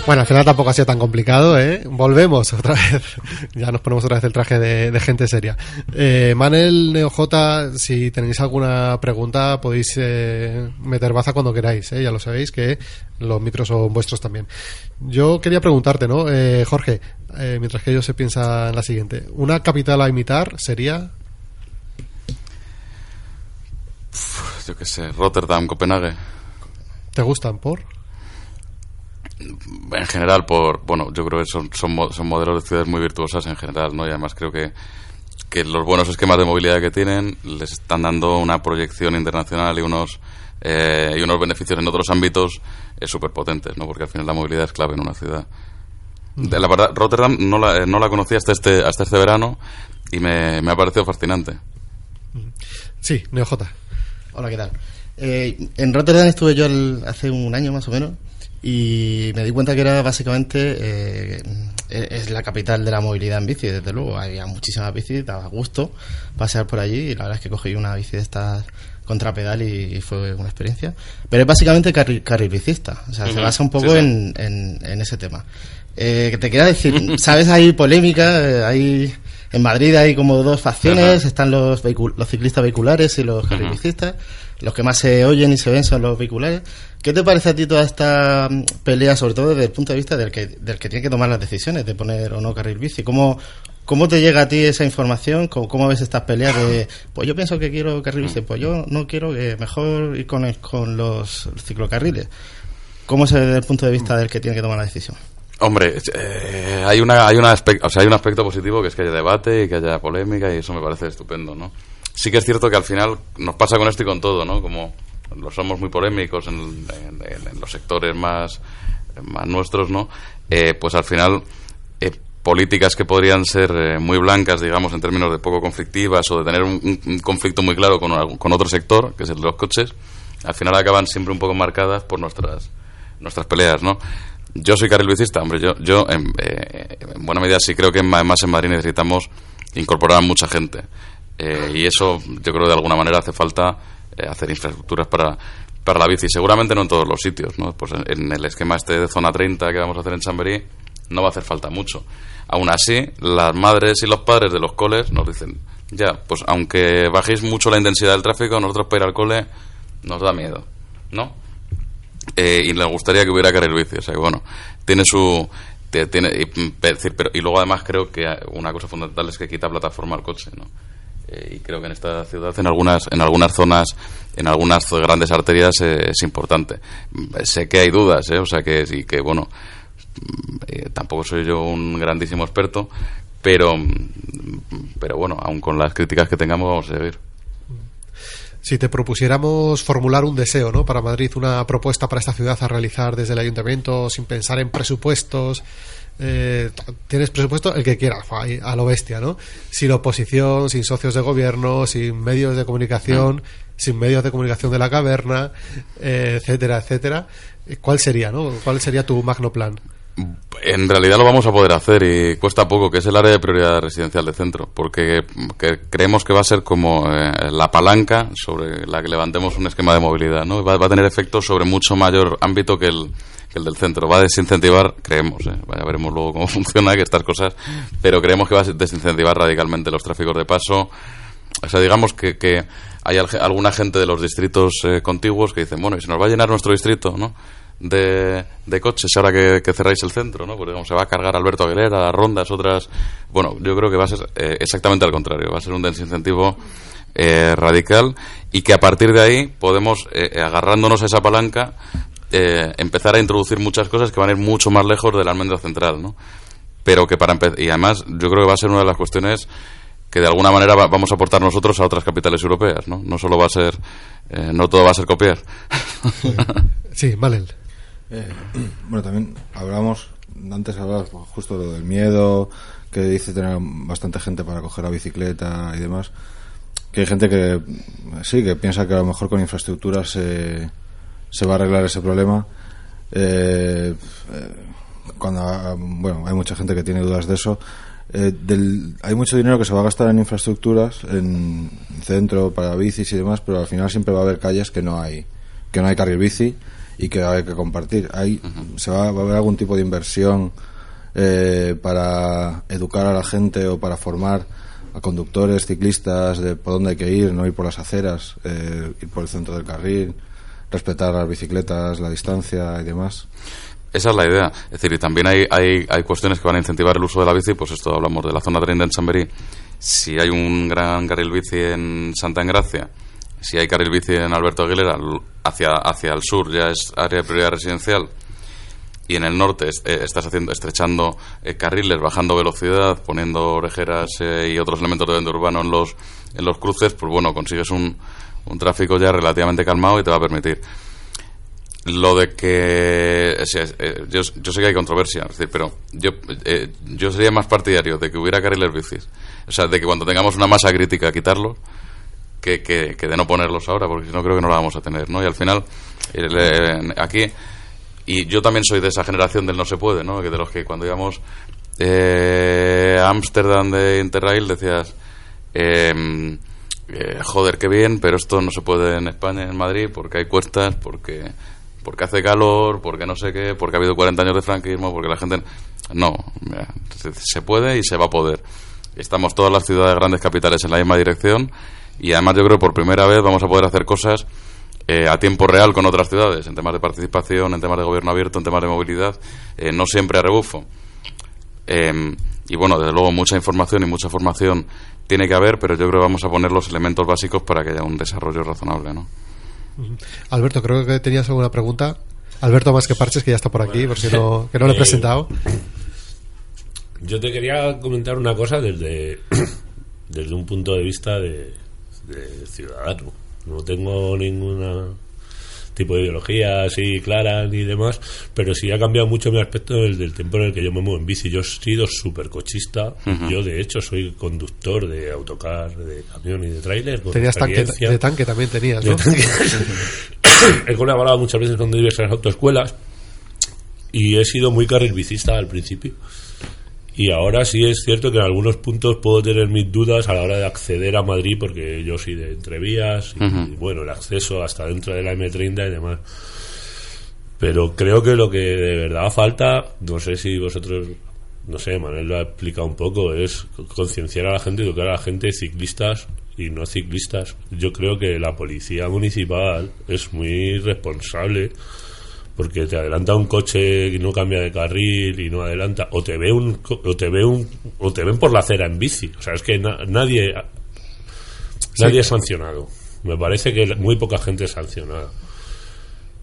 Speaker 3: Bueno, al final tampoco ha sido tan complicado, ¿eh? Volvemos *laughs* otra vez. ya nos ponemos otra vez el traje de, de gente seria. Eh, Manel NeoJ, si tenéis alguna pregunta, podéis eh, meter baza cuando queráis, ¿eh? Ya lo sabéis que los micros son vuestros también. Yo quería preguntarte, ¿no? Eh, Jorge, eh, mientras que ellos se piensa en la siguiente. ¿Una capital a imitar sería?
Speaker 4: Yo qué sé, Rotterdam, Copenhague.
Speaker 3: ¿Te gustan por?
Speaker 4: En general, por. Bueno, yo creo que son, son, mo- son modelos de ciudades muy virtuosas en general, ¿no? Y además creo que, que los buenos esquemas de movilidad que tienen les están dando una proyección internacional y unos. eh, y unos beneficios en otros ámbitos súper potentes, ¿no? Porque al final la movilidad es clave en una ciudad. De la verdad, Rotterdam no la, eh, no la conocí hasta este, hasta este verano y me, me ha parecido fascinante.
Speaker 3: Sí, NeoJ.
Speaker 11: Hola, ¿qué tal? Eh, en Rotterdam estuve yo el- hace un año más o menos y me di cuenta que era básicamente eh, es la capital de la movilidad en bici, desde luego. Había muchísimas bicis, daba gusto pasear por allí y la verdad es que cogí una bici de estas contra pedal y, y fue una experiencia. Pero es básicamente carril, carril bicista, o sea, se basa un poco
Speaker 4: sí, sí.
Speaker 11: En, en- en ese tema. Eh, te quería decir, *laughs* ¿sabes? Hay polémica, eh, hay... En Madrid hay como dos facciones,
Speaker 4: Ajá.
Speaker 11: están los, los ciclistas vehiculares y los carril
Speaker 4: Ujú.
Speaker 11: bicistas. Los que más se oyen y se ven son los vehiculares. ¿Qué te parece a ti toda esta mm, pelea, sobre todo desde el punto de vista del que, del que tiene que tomar las decisiones de poner o no carril bici? ¿Cómo, cómo te llega a ti esa información? ¿Cómo, cómo ves estas peleas de, pues yo pienso que quiero carril bici, pues yo no quiero, que mejor ir con, el- con los ciclocarriles? ¿Cómo se ve desde el punto de vista del que tiene que tomar la decisión?
Speaker 4: Hombre, eh, hay una hay una o sea, hay un aspecto positivo que es que haya debate y que haya polémica y eso me parece estupendo, ¿no? Sí que es cierto que al final nos pasa con esto y con todo, ¿no? Como lo somos muy polémicos en, en- los sectores más más nuestros, ¿no? Eh, pues al final eh, políticas que podrían ser eh, muy blancas, digamos, en términos de poco conflictivas o de tener un, conflicto muy claro con, con otro sector, que es el de los coches, al final acaban siempre un poco marcadas por nuestras nuestras peleas, ¿no? Yo soy carril bicista, hombre, yo, yo en, eh, en buena medida sí creo que más en Madrid necesitamos incorporar a mucha gente. Eh, y eso yo creo que de alguna manera hace falta eh, hacer infraestructuras para, para la bici. Seguramente no en todos los sitios, ¿no? Pues en, el esquema este de zona 30 que vamos a hacer en Chamberí no va a hacer falta mucho. Aún así, las madres y los padres de los coles nos dicen, ya, pues aunque bajéis mucho la intensidad del tráfico, nosotros para ir al cole nos da miedo, ¿no? Eh, y les gustaría que hubiera carril bici, o sea que bueno, tiene su... Tiene, y, mm, pero, y luego además creo que una cosa fundamental es que quita plataforma al coche, ¿no? Eh, y creo que en esta ciudad, en algunas, en algunas zonas, en algunas grandes arterias eh, es importante. Mm, Sé que hay dudas, ¿eh? o sea que sí, que bueno, mm, eh, tampoco soy yo un grandísimo experto, pero, mm, pero bueno, aun con las críticas que tengamos vamos a seguir.
Speaker 3: Si te propusiéramos formular un deseo, ¿no? Para Madrid, una propuesta para esta ciudad a realizar desde el ayuntamiento sin pensar en presupuestos. Eh, tienes presupuesto el que quieras, a lo bestia, ¿no? Sin oposición, sin socios de gobierno, sin medios de comunicación, sin medios de comunicación de la caverna, eh, etcétera, etcétera. Eh, ¿Cuál sería, no? ¿Cuál sería tu magno plan?
Speaker 4: En realidad lo vamos a poder hacer y cuesta poco, que es el área de prioridad residencial de centro, porque que creemos que va a ser como eh, la palanca sobre la que levantemos un esquema de movilidad, ¿no? Va, va a tener efectos sobre mucho mayor ámbito que el, que el del centro. Va a desincentivar, creemos, ¿eh? ya veremos luego cómo *laughs* funciona, que estas cosas, pero creemos que va a desincentivar radicalmente los tráficos de paso. O sea, digamos que, que hay al- alguna gente de los distritos eh, contiguos que dicen, bueno, y se nos va a llenar nuestro distrito, ¿no? De, de coches ahora que, cerráis el centro, ¿no? Porque como se va a cargar Alberto Aguilera, las rondas, otras... Bueno, yo creo que va a ser eh, exactamente al contrario. Va a ser un desincentivo eh, radical y que a partir de ahí podemos, eh, eh, agarrándonos a esa palanca, eh, empezar a introducir muchas cosas que van a ir mucho más lejos de la almendra central, ¿no? Pero que para empezar... Y además yo creo que va a ser una de las cuestiones que de alguna manera va- vamos a aportar nosotros a otras capitales europeas, ¿no? No solo va a ser... eh, no todo va a ser copiar. *laughs*
Speaker 3: Sí, vale.
Speaker 10: Eh, bueno, también hablamos, antes hablabas justo lo del miedo, que dice tener bastante gente para coger la bicicleta y demás. Que hay gente que sí, que piensa que a lo mejor con infraestructuras se, se va a arreglar ese problema. Eh, cuando, bueno, hay mucha gente que tiene dudas de eso. Eh, del- hay mucho dinero que se va a gastar en infraestructuras, en centro, para bicis y demás, pero al final siempre va a haber calles que no hay, que no hay carril bici y que hay que compartir. Hay, se va, va a haber algún tipo de inversión eh, para educar a la gente o para formar a conductores, ciclistas, de por dónde hay que ir, no ir por las aceras, eh, ir por el centro del carril, respetar las bicicletas, la distancia y demás.
Speaker 4: Esa es la idea. Es decir, y también hay, hay, hay cuestiones que van a incentivar el uso de la bici, pues esto hablamos de la zona 30 en Chamberí. Si hay un gran carril bici en Santa Engracia, si hay carril bici en Alberto Aguilera, hacia, hacia el sur ya es área de prioridad residencial, y en el norte eh, estás haciendo estrechando eh, carriles, bajando velocidad, poniendo orejeras eh, y otros elementos de vende urbano en los, en los cruces, pues bueno, consigues un, un tráfico ya relativamente calmado y te va a permitir. Lo de que eh, yo, yo sé que hay controversia decir, pero yo eh, yo sería más partidario de que hubiera carriles bicis o sea de que cuando tengamos una masa crítica quitarlos que, que, que de no ponerlos ahora porque si no creo que no la vamos a tener no y al final eh, aquí y yo también soy de esa generación del no se puede no que de los que cuando íbamos eh, a Ámsterdam de Interrail decías eh, eh, joder, qué bien, pero esto no se puede en España, en Madrid, porque hay cuestas, porque porque hace calor, porque no sé qué, porque ha habido 40 años de franquismo, porque la gente... No, mira, se, se puede y se va a poder. Estamos todas las ciudades grandes capitales en la misma dirección y además yo creo que por primera vez vamos a poder hacer cosas eh, a tiempo real con otras ciudades, en temas de participación, en temas de gobierno abierto, en temas de movilidad, eh, no siempre a rebufo. Eh, y bueno, desde luego mucha información y mucha formación tiene que haber, pero yo creo que vamos a poner los elementos básicos para que haya un desarrollo razonable, ¿no?
Speaker 3: Alberto, creo que tenías alguna pregunta. Alberto más que Parches, que ya está por aquí, por si no, que no le he
Speaker 12: Eh,
Speaker 3: presentado.
Speaker 12: Yo te quería comentar una cosa desde, *coughs* desde un punto de vista de, de ciudadano. No tengo ningún tipo de ideología así clara ni demás, pero sí ha cambiado mucho mi aspecto desde el tiempo en el que yo me muevo en bici. Yo he sido súper cochista. Yo, de hecho, soy conductor de autocar, de camión y de tráiler.
Speaker 3: Tenías tanque, de tanque también tenías,
Speaker 12: De
Speaker 3: ¿no?
Speaker 12: tanque. *laughs* he colaborado muchas veces con diversas autoescuelas y he sido muy carril bicista al principio. Y ahora sí es cierto que en algunos puntos puedo tener mis dudas a la hora de acceder a Madrid, porque yo soy de entrevías y, bueno, el acceso hasta dentro de la M30 y demás. Pero creo que lo que de verdad falta, no sé si vosotros, no sé, Manuel lo ha explicado un poco, es concienciar a la gente, educar a la gente, ciclistas y no ciclistas. Yo creo que la policía municipal es muy responsable porque te adelanta un coche y no cambia de carril y no adelanta o te ve un o te ve un o te ven por la acera en bici. O sea es que na- nadie nadie es sancionado. Me parece que muy poca gente es sancionada.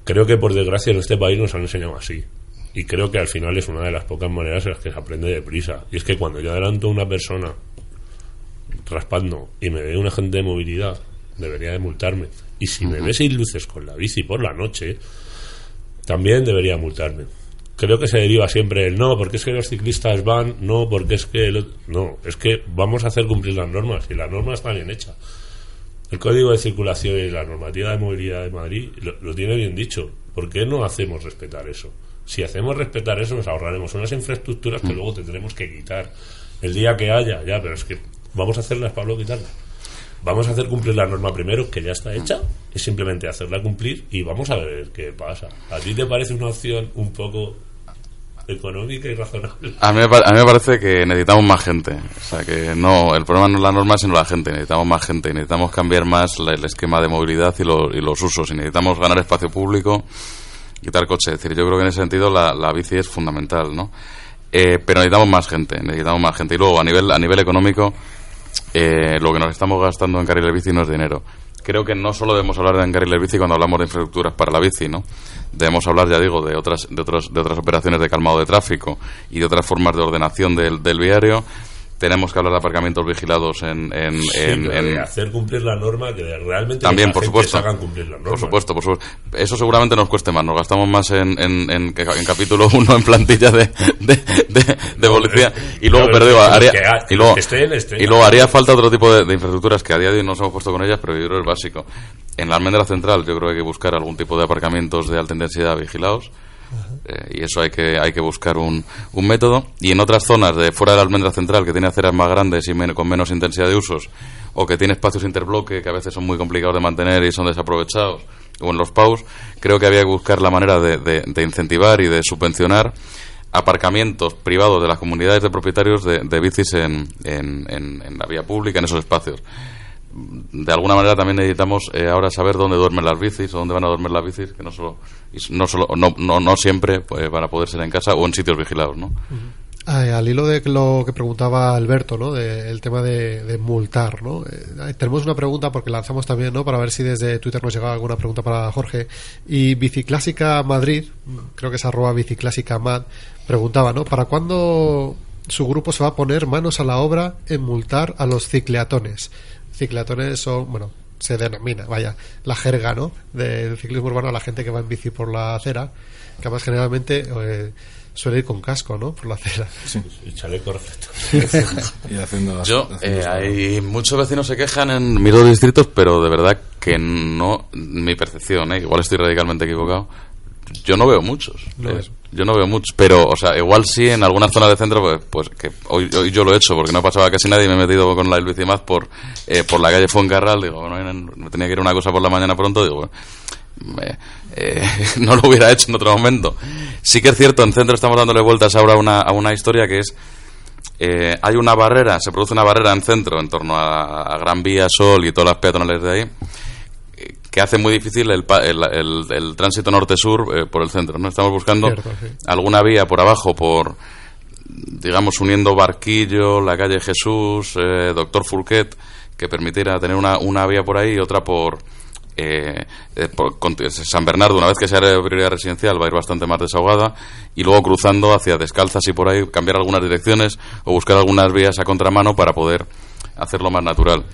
Speaker 12: Creo que por desgracia en este país nos han enseñado así. Y creo que al final es una de las pocas maneras en las que se aprende deprisa. Y es que cuando yo adelanto a una persona raspando y me ve un agente de movilidad debería de multarme. Y si me ve sin luces con la bici por la noche también debería multarme. Creo que se deriva siempre el no, porque es que los ciclistas van, no, porque es que... el no, es que vamos a hacer cumplir las normas y la norma está bien hecha. El Código de Circulación y la normativa de movilidad de Madrid lo, lo tiene bien dicho. ¿Por qué no hacemos respetar eso? Si hacemos respetar eso, nos ahorraremos unas infraestructuras que luego tendremos que quitar. El día que haya, ya, pero es que vamos a hacerlas luego quitarlas. Vamos a hacer cumplir la norma primero, que ya está hecha, es simplemente hacerla cumplir y vamos a ver qué pasa. ¿A ti te parece una opción un poco económica y razonable?
Speaker 4: A mí, a mí me parece que necesitamos más gente. O sea, que no, el problema no es la norma, sino la gente. Necesitamos más gente. Necesitamos cambiar más la- el esquema de movilidad y, lo- y los usos. Y necesitamos ganar espacio público, quitar coche. Es decir, yo creo que en ese sentido la, la bici es fundamental, ¿no? Eh, pero necesitamos más gente. Necesitamos más gente. Y luego, a nivel, a nivel económico, eh, lo que nos estamos gastando en carriles bici no es dinero. Creo que no solo debemos hablar de carriles bici cuando hablamos de infraestructuras para la bici, ¿no? Debemos hablar, ya digo, de otras, de otras, de otras operaciones de calmado de tráfico y de otras formas de ordenación del, del viario. Tenemos que hablar de aparcamientos vigilados en, en,
Speaker 12: Sí,
Speaker 4: en- en-
Speaker 12: hacer cumplir la norma, que realmente
Speaker 4: también,
Speaker 12: los
Speaker 4: por
Speaker 12: agentes
Speaker 4: supuesto.
Speaker 12: hagan cumplir la norma.
Speaker 4: Por supuesto, por supuesto. Eso seguramente nos cueste más. Nos gastamos más en, en, capítulo 1 en plantilla de, de, de, de policía. Y luego, perdió, haría,
Speaker 12: que ha-
Speaker 4: y luego,
Speaker 12: que
Speaker 4: y luego haría falta otro tipo de, de infraestructuras que a día de hoy nos hemos puesto con ellas, pero yo creo que es básico. En la almendra central yo creo que hay que buscar algún tipo de aparcamientos de alta intensidad vigilados. Eh, y eso hay que hay que buscar un, un método. Y en otras zonas de fuera de la almendra central que tiene aceras más grandes y men- con menos intensidad de usos o que tiene espacios interbloque que a veces son muy complicados de mantener y son desaprovechados o en los PAUs creo que había que buscar la manera de, de- incentivar y de subvencionar aparcamientos privados de las comunidades de propietarios de, de bicis en- en- en la vía pública en esos espacios de alguna manera también necesitamos eh, ahora saber dónde duermen las bicis o dónde van a dormir las bicis, que no solo, no, solo no, no, no siempre pues, van a poder ser en casa o en sitios vigilados, ¿no?
Speaker 3: Ah, al hilo de lo que preguntaba Alberto, ¿no? De- el tema de, multar, ¿no? Eh, tenemos una pregunta porque lanzamos también, ¿no? Para ver si desde Twitter nos llega alguna pregunta para Jorge. Y Biciclásica Madrid, creo que es arroba Biciclásica Mad, preguntaba, ¿no? ¿Para cuándo su grupo se va a poner manos a la obra en multar a los cicleatones? Cicleatones son, bueno, se denomina, vaya, la jerga, ¿no? Del ciclismo urbano a la gente que va en bici por la acera, que además generalmente eh, suele ir con casco, ¿no? Por la acera.
Speaker 12: Y chaleco reflector. *laughs*
Speaker 10: y haciendo
Speaker 4: Yo,
Speaker 10: haciendo
Speaker 4: eh, hay muchos vecinos se quejan en mis dos distritos, pero de verdad que no, mi percepción, eh, igual estoy radicalmente equivocado, yo no veo muchos.
Speaker 3: No
Speaker 4: eh. Yo no veo muchos, pero, o sea, igual sí en algunas zonas de centro, pues, pues que hoy, hoy yo lo he hecho porque no pasaba casi nadie y me he metido con la Bicimaz por, eh, por la calle Fuencarral, digo, bueno, me tenía que ir una cosa por la mañana pronto, digo, me- eh, *laughs* no lo hubiera hecho en otro momento. Sí que es cierto, en centro estamos dándole vueltas ahora a una, a una historia que es eh, hay una barrera, se produce una barrera en centro en torno a, Gran Vía, Sol y todas las peatonales de ahí, que hace muy difícil el, el, el- el tránsito norte-sur eh, por el centro. ¿no? Estamos buscando
Speaker 3: Cierto, sí.
Speaker 4: alguna vía por abajo, por digamos uniendo Barquillo, la calle Jesús, eh, Doctor Fulquet, que permitiera tener una, una vía por ahí y otra por, eh, eh, por con- San Bernardo, una vez que sea prioridad residencial, va a ir bastante más desahogada, y luego cruzando hacia Descalzas y por ahí, cambiar algunas direcciones o buscar algunas vías a contramano para poder hacerlo más natural.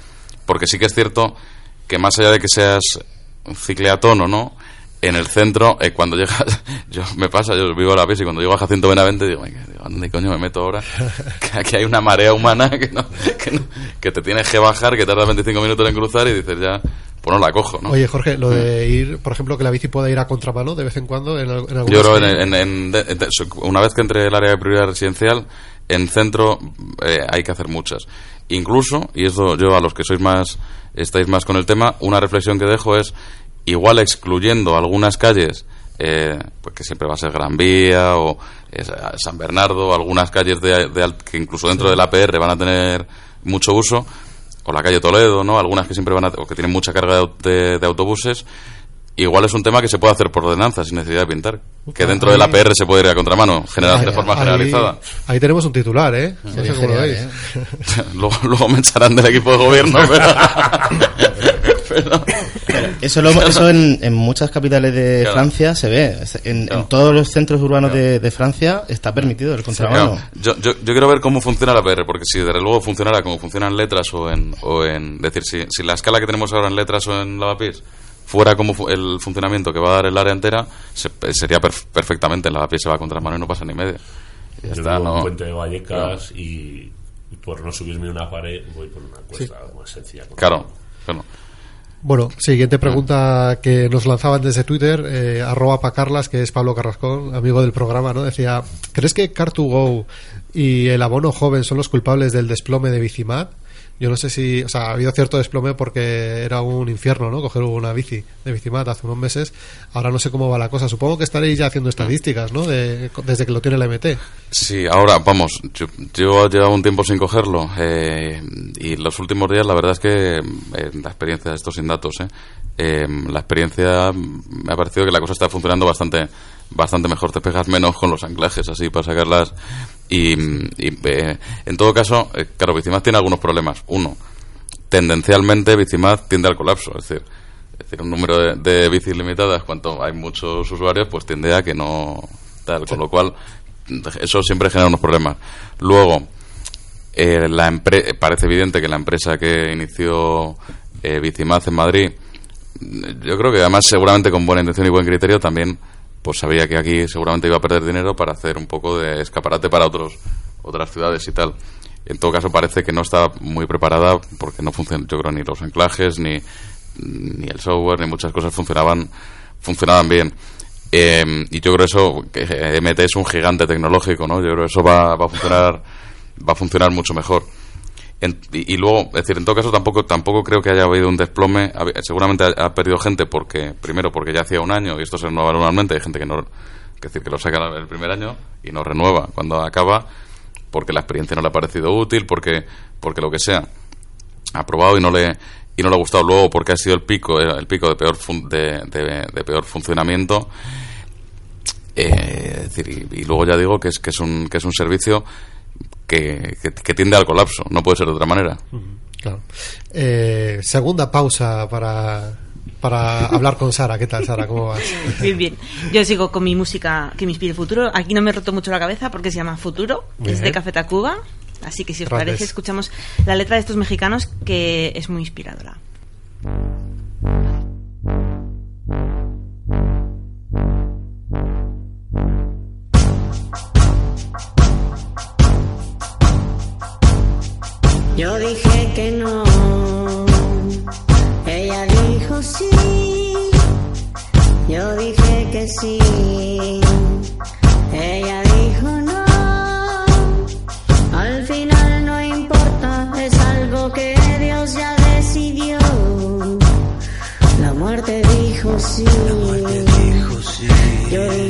Speaker 4: Porque sí que es cierto que más allá de que seas cicleatón o no, en el centro, eh, cuando llegas, *laughs* yo me pasa, yo vivo a la bici, cuando llego a Jacinto Benavente digo, "Ay, digo, ¿a ¿dónde coño me meto ahora? *laughs* Que aquí hay una marea humana que, no, que, no- que te tienes que bajar, que tarda 25 minutos en cruzar y dices ya, pues no la cojo, ¿no?
Speaker 3: Oye, Jorge, lo de ir, por ejemplo, que la bici pueda ir a contramano de vez en cuando en, en
Speaker 4: Yo creo en, en- una vez que entre el área de prioridad residencial, en centro eh, hay que hacer muchas. Incluso, y esto yo a los que sois más, estáis más con el tema, una reflexión que dejo es, igual excluyendo algunas calles, eh, pues que siempre va a ser Gran Vía o eh, San Bernardo, algunas calles de, de que incluso dentro del APR van a tener mucho uso, o la calle Toledo, ¿no? Algunas que siempre van a, o que tienen mucha carga de, de- de autobuses. Igual es un tema que se puede hacer por ordenanza sin necesidad de pintar. Que dentro del APR se puede ir a contramano, general, de forma
Speaker 3: Ahí-
Speaker 4: generalizada.
Speaker 3: Ahí tenemos un titular, ¿eh? No sé
Speaker 11: Sería
Speaker 3: cómo lo
Speaker 11: genial,
Speaker 3: veis.
Speaker 11: ¿eh? *laughs*
Speaker 4: luego, luego me echarán del equipo de gobierno, *laughs* pero...
Speaker 11: Eso, lo- eso en, en muchas capitales de
Speaker 4: Claro.
Speaker 11: Francia se ve. En, en todos los centros urbanos de, de Francia está permitido el contrabando.
Speaker 4: Claro, yo, yo, yo quiero ver cómo funciona la APR, porque si desde luego funcionara como funciona en letras o en... O en decir, si, si la escala que tenemos ahora en letras o en lavapiés fuera como fu- el funcionamiento que va a dar el área entera, se- sería perf- perfectamente. En lavapiés se va a contramano y no pasa ni media. Y ya
Speaker 12: Yo
Speaker 4: está, ¿no?
Speaker 12: Puente de Vallecas y, y por no subirme una pared voy por una cuesta más sencilla.
Speaker 4: Claro, claro.
Speaker 3: Bueno, siguiente pregunta que nos lanzaban desde Twitter, eh, arroba pacarlas, que es Pablo Carrascón, amigo del programa, ¿no? Decía, ¿crees que Car2Go y el abono joven son los culpables del desplome de Bicimat? Yo no sé si, o sea, ha habido cierto desplome porque era un infierno, ¿no? Coger una bici de Bicimat hace unos meses. Ahora no sé cómo va la cosa. Supongo que estaréis ya haciendo estadísticas, ¿no? De- desde que lo tiene la MT.
Speaker 4: Sí, ahora vamos, yo, yo llevaba un tiempo sin cogerlo eh, y los últimos días la verdad es que eh, la experiencia, esto sin datos, eh, eh, la experiencia me ha parecido que la cosa está funcionando bastante bastante mejor, te pegas menos con los anclajes así para sacarlas y, y, eh, en todo caso, eh, claro, Bicimad tiene algunos problemas. Uno, tendencialmente Bicimad tiende al colapso, es decir, un número de, de bicis limitadas, cuanto hay muchos usuarios, pues tiende a que no tal, con lo cual eso siempre genera unos problemas. Luego, eh, la empre- parece evidente que la empresa que inició eh, Bicimad en Madrid, yo creo que además seguramente con buena intención y buen criterio también pues sabía que aquí seguramente iba a perder dinero para hacer un poco de escaparate para otros otras ciudades y tal. En todo caso parece que no está muy preparada porque no funcionan, yo creo, ni los anclajes, ni, ni el software, ni muchas cosas funcionaban, funcionaban bien. Eh, y yo creo eso, que MT es un gigante tecnológico, ¿no? Yo creo eso va, va a funcionar, va a funcionar mucho mejor. En- y, luego, es decir, en todo caso tampoco tampoco creo que haya habido un desplome. Seguramente ha, perdido gente porque, primero, porque ya hacía un año y esto se renueva normalmente. Hay gente que no, decir, que lo saca el primer año y no renueva cuando acaba porque la experiencia no le ha parecido útil, porque, porque lo que sea. Ha probado y no le y no le ha gustado luego porque ha sido el pico eh, el pico de peor fun- de, de- de peor funcionamiento Eh, es decir, y, y luego ya digo que es que es un que es un servicio que, que, que tiende al colapso no puede ser de otra manera
Speaker 3: Claro. Eh, segunda pausa para, para hablar con Sara. ¿Qué tal, Sara? ¿Cómo vas? *laughs*
Speaker 5: Bien, bien. Yo sigo con mi música que me inspire futuro. Aquí no me he roto mucho la cabeza porque se llama Futuro.
Speaker 3: Muy
Speaker 5: es de. Café Tacuba. Así que si os parece, escuchamos la letra de estos mexicanos que es muy inspiradora.
Speaker 13: Yo dije que no, ella dijo sí, yo dije que sí, ella dijo no, al final no importa, es algo que Dios ya decidió, la muerte dijo sí, yo digo que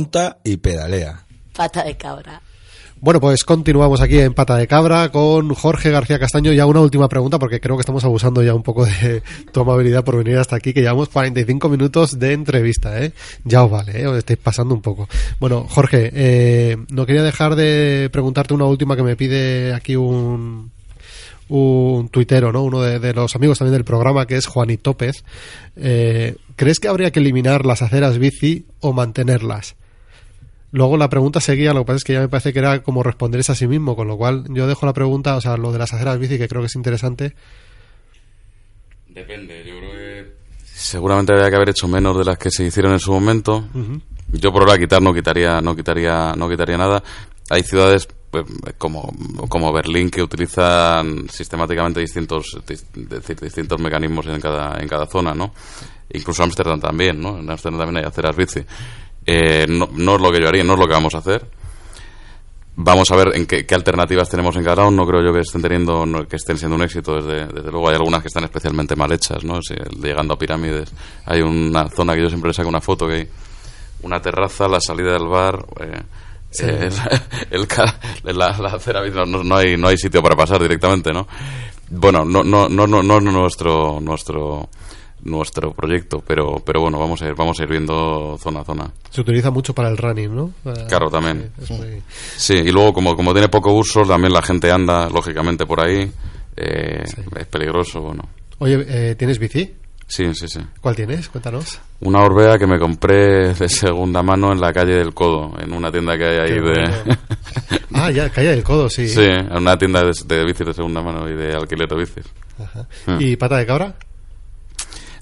Speaker 14: Monta y pedalea.
Speaker 2: Pata de cabra.
Speaker 3: Bueno, pues continuamos aquí en Pata de Cabra con Jorge García Castaño. Ya una última pregunta, porque creo que estamos abusando ya un poco de tu amabilidad por venir hasta aquí, que llevamos 45 minutos de entrevista, ¿eh? Ya os vale, ¿eh? Os estáis pasando un poco. Bueno, Jorge, eh, no quería dejar de preguntarte una última que me pide aquí un, un tuitero, ¿no? Uno de, de los amigos también del programa, que es Juanito Tópez. Eh, ¿Crees que habría que eliminar las aceras bici o mantenerlas? Luego la pregunta seguía, lo que pasa es que ya me parece que era como responderse a sí mismo, con lo cual yo dejo la pregunta, o sea, lo de las aceras bici, que creo que es interesante.
Speaker 4: Depende, yo creo que seguramente habría que haber hecho menos de las que se hicieron en su momento. Yo por ahora quitar no quitaría, no quitaría, no quitaría nada. Hay ciudades pues, como, como Berlín que utilizan sistemáticamente distintos, dis- decir, distintos mecanismos en cada, en cada zona, ¿no? Incluso Ámsterdam también, ¿no? En Ámsterdam también hay aceras bici. Eh, no, no es lo que yo haría, no es lo que vamos a hacer. Vamos a ver en qué, qué alternativas tenemos en cada lado. No creo yo que estén teniendo, no- que estén siendo un éxito. Desde, desde luego hay algunas que están especialmente mal hechas, ¿no? Si, llegando a pirámides. Hay una zona que yo siempre le saco una foto que hay una terraza, la salida del bar. eh,
Speaker 3: Sí.
Speaker 4: eh, el, *laughs* la, la acera no, no- no hay no hay sitio para pasar directamente, ¿no? Bueno, no no no no, no es nuestro nuestro nuestro proyecto, pero pero bueno, vamos a ir vamos a ir viendo zona a zona.
Speaker 3: Se utiliza mucho para el running, ¿no? Para-
Speaker 4: Claro, también.
Speaker 3: sí, es muy-
Speaker 4: Sí, y luego como, como tiene poco uso, también la gente anda, lógicamente, por ahí. eh, Es peligroso, bueno.
Speaker 3: Oye, eh, ¿tienes bici?
Speaker 4: Sí, sí, sí.
Speaker 3: ¿Cuál tienes? Cuéntanos.
Speaker 4: Una Orbea que me compré de segunda mano en la calle del Codo, en una tienda que hay ahí
Speaker 3: Qué
Speaker 4: de...
Speaker 3: Ah, ya, calle del codo, sí.
Speaker 4: Sí, en una tienda de, de bicis de segunda mano y de alquiler de bicis.
Speaker 3: Ajá.
Speaker 4: Hmm.
Speaker 3: ¿Y pata de cabra?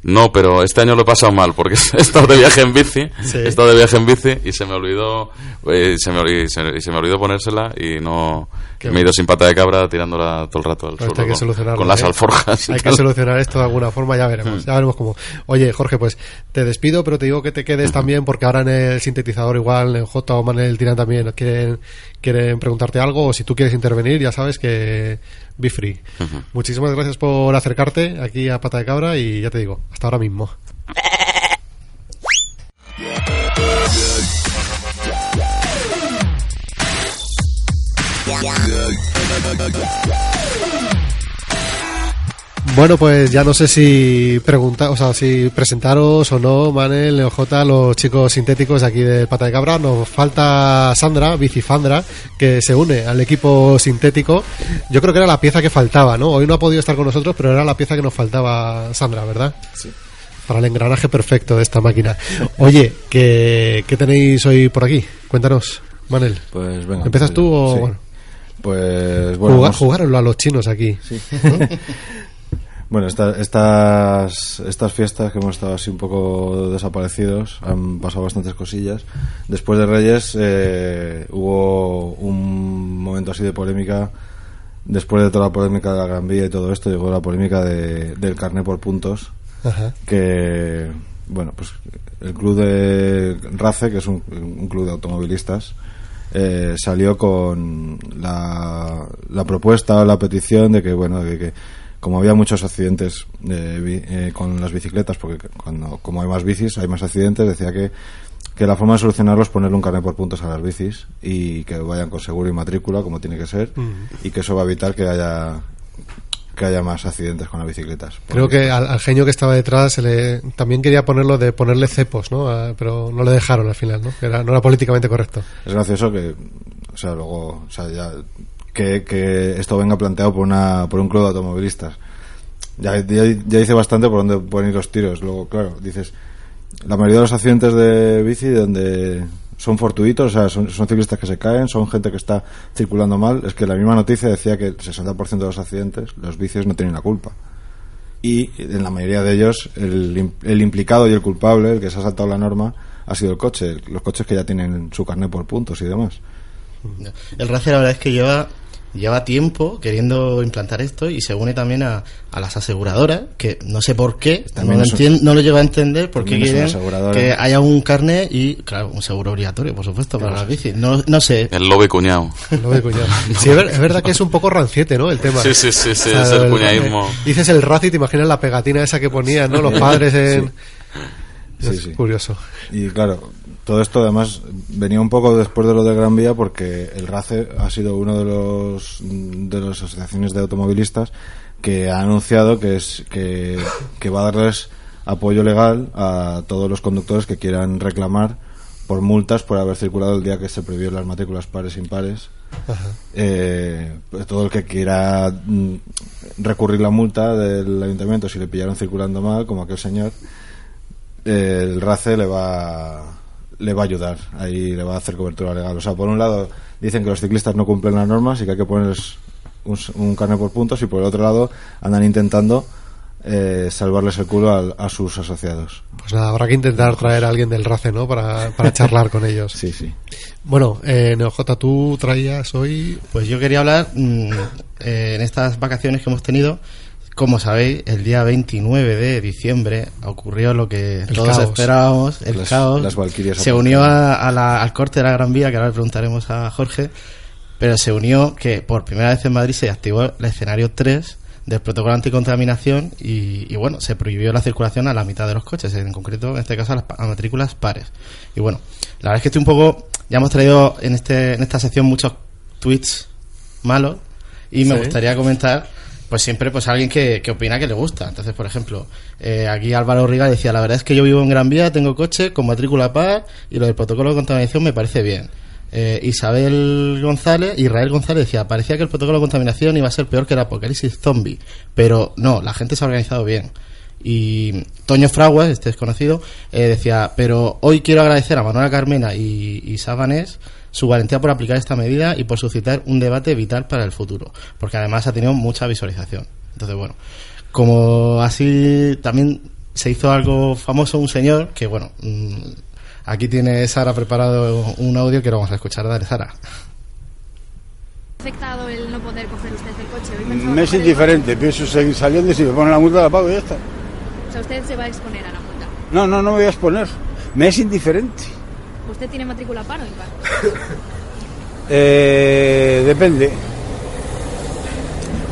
Speaker 4: No, pero este año lo he pasado mal porque *laughs* he estado de viaje en bici,
Speaker 3: Sí.
Speaker 4: he estado de viaje en bici y se me olvidó eh, se me, olvidó, se, y se me olvidó ponérsela y no
Speaker 3: Qué
Speaker 4: me he ido sin pata de cabra tirándola todo el rato al
Speaker 3: Pues
Speaker 4: suelo
Speaker 3: hay que
Speaker 4: con,
Speaker 3: solucionarlo,
Speaker 4: con las
Speaker 3: ¿eh?
Speaker 4: alforjas.
Speaker 3: Hay que solucionar esto de alguna forma, ya veremos,
Speaker 4: Mm.
Speaker 3: ya veremos cómo. Oye, Jorge, pues te despido, pero te digo que te quedes también porque ahora en el sintetizador igual, en J o Manel Tirán también quieren, quieren preguntarte algo o si tú quieres intervenir, ya sabes que be free. Muchísimas gracias por acercarte aquí a Pata de Cabra y ya te digo, hasta ahora mismo. *laughs* Bueno, pues ya no sé si pregunta, o sea, si presentaros o no, Manel, NeoJ, los chicos sintéticos de aquí de Pata de Cabra. Nos falta Sandra, Bicifandra, que se une al equipo sintético. Yo creo que era la pieza que faltaba, ¿no? Hoy no ha podido estar con nosotros, pero era la pieza que nos faltaba Sandra, ¿verdad?
Speaker 10: Sí.
Speaker 3: Para el engranaje perfecto de esta máquina. Oye, ¿qué, qué tenéis hoy por aquí? Cuéntanos, Manel.
Speaker 10: Pues venga.
Speaker 3: ¿Empiezas tú o...?
Speaker 10: Sí.
Speaker 3: bueno?
Speaker 10: Pues bueno.
Speaker 3: Jugar,
Speaker 10: vamos-
Speaker 3: jugarlo a los chinos aquí.
Speaker 10: Sí. *laughs* Bueno, esta- estas, estas fiestas que hemos estado así un poco desaparecidos, han pasado bastantes cosillas. Después de Reyes eh, hubo un momento así de polémica. Después de toda la polémica de la Gran Vía y todo esto, llegó la polémica de, del carné por puntos.
Speaker 3: Ajá.
Speaker 10: Que, bueno, pues el club de RACE, que es un, un club de automovilistas, eh, salió con la, la propuesta o la petición de que, bueno, de que como había muchos accidentes de bi- eh, con las bicicletas, porque cuando como hay más bicis hay más accidentes, decía que, que la forma de solucionarlo es ponerle un carnet por puntos a las bicis y que vayan con seguro y matrícula, como tiene que ser, y que eso va a evitar que haya que haya más accidentes con las bicicletas.
Speaker 3: Creo que al, al genio que estaba detrás se le, también quería ponerlo de ponerle cepos, ¿no? Ah, pero no le dejaron al final, ¿no? Que era, no era políticamente correcto.
Speaker 10: Es gracioso que, o sea, luego, o sea, ya, que, que esto venga planteado por una, por un club de automovilistas. Ya, ya, ya dice bastante por dónde pueden ir los tiros. Luego, claro, dices, la mayoría de los accidentes de bici donde son fortuitos, o sea, son, son ciclistas que se caen, son gente que está circulando mal. Es que la misma noticia decía que el 60% de los accidentes, los vicios no tienen la culpa. Y en la mayoría de ellos, el, el implicado y el culpable, el que se ha saltado la norma, ha sido el coche. Los coches que ya tienen su carnet por puntos y demás.
Speaker 11: El RACE la verdad es que lleva lleva tiempo queriendo implantar esto y se une también a, a las aseguradoras que no sé por qué
Speaker 10: También
Speaker 11: no, lo
Speaker 10: es un-
Speaker 11: entien- no lo lleva a entender
Speaker 10: es una
Speaker 11: quieren que haya un carnet y claro un seguro obligatorio por supuesto para las bicis no, no sé
Speaker 4: El lobo y cuñado. *laughs*
Speaker 3: Sí, es, ver- es verdad que es un poco ranciete, ¿no? El tema.
Speaker 4: Sí, sí, sí, sí, es el cuñadismo.
Speaker 3: dices el raci y te imaginas la pegatina esa que ponían, ¿no? Los padres en...
Speaker 10: Sí,
Speaker 3: Es
Speaker 10: sí.
Speaker 3: curioso.
Speaker 10: Y claro, todo esto además venía un poco después de lo de Gran Vía porque el RACE ha sido uno de los de las asociaciones de automovilistas que ha anunciado que es que, que va a darles apoyo legal a todos los conductores que quieran reclamar por multas por haber circulado el día que se prohibió las matrículas pares e impares.
Speaker 3: Ajá.
Speaker 10: Eh, todo el que quiera mm, recurrir la multa del ayuntamiento si le pillaron circulando mal, como aquel señor, eh, el RACE le va le va a ayudar, ahí le va a hacer cobertura legal. O sea, por un lado dicen que los ciclistas no cumplen las normas y que hay que ponerles un, un carnet por puntos y por el otro lado andan intentando eh, salvarles el culo al- a, sus asociados.
Speaker 3: Pues nada, habrá que intentar traer a alguien del RACE, ¿no? Para, para *laughs* charlar con ellos.
Speaker 10: Sí, sí.
Speaker 3: Bueno, eh, Neojota, tú traías hoy...
Speaker 11: Pues yo quería hablar mm, eh, en estas vacaciones que hemos tenido. Como sabéis, el día 29 de diciembre ocurrió lo que
Speaker 3: El
Speaker 11: todos
Speaker 3: caos.
Speaker 11: esperábamos, el
Speaker 10: Las-
Speaker 11: caos.
Speaker 10: las
Speaker 11: se unió a- a la- al corte de la Gran Vía, que ahora le preguntaremos a Jorge, pero se unió que por primera vez en Madrid se activó el escenario 3 del protocolo anticontaminación y, y bueno, se prohibió la circulación a la mitad de los coches, en concreto, en este caso, a las a matrículas pares. Y bueno, la verdad es que estoy un poco, ya hemos traído en, este, en esta sección muchos tweets malos y me
Speaker 3: Sí.
Speaker 11: gustaría comentar pues siempre pues alguien que, que opina que le gusta. Entonces por ejemplo eh, aquí Álvaro Riga decía la verdad es que yo vivo en Gran Vía tengo coche con matrícula par y lo del protocolo de contaminación me parece bien Eh, Isabel González Israel González decía parecía que el protocolo de contaminación iba a ser peor que el apocalipsis zombie pero no la gente se ha organizado bien y Toño Fraguas, este desconocido, eh, decía, pero hoy quiero agradecer a Manuela Carmena y, y Sabanés su valentía por aplicar esta medida y por suscitar un debate vital para el futuro, porque además ha tenido mucha visualización. Entonces, bueno, como así también se hizo algo famoso, un señor que, bueno, mm, aquí tiene Sara preparado un audio que lo vamos a escuchar. Dale, Sara.
Speaker 14: afectado el no poder coger usted el coche? Hoy pensaba
Speaker 15: Me es indiferente, pienso seguir saliendo y si me ponen la multa la pago y ya está.
Speaker 14: O sea, usted se va a exponer a la multa.
Speaker 15: No, no, no me voy a exponer. Me es indiferente.
Speaker 14: ¿Usted tiene matrícula paro o impar?
Speaker 15: Eh, depende.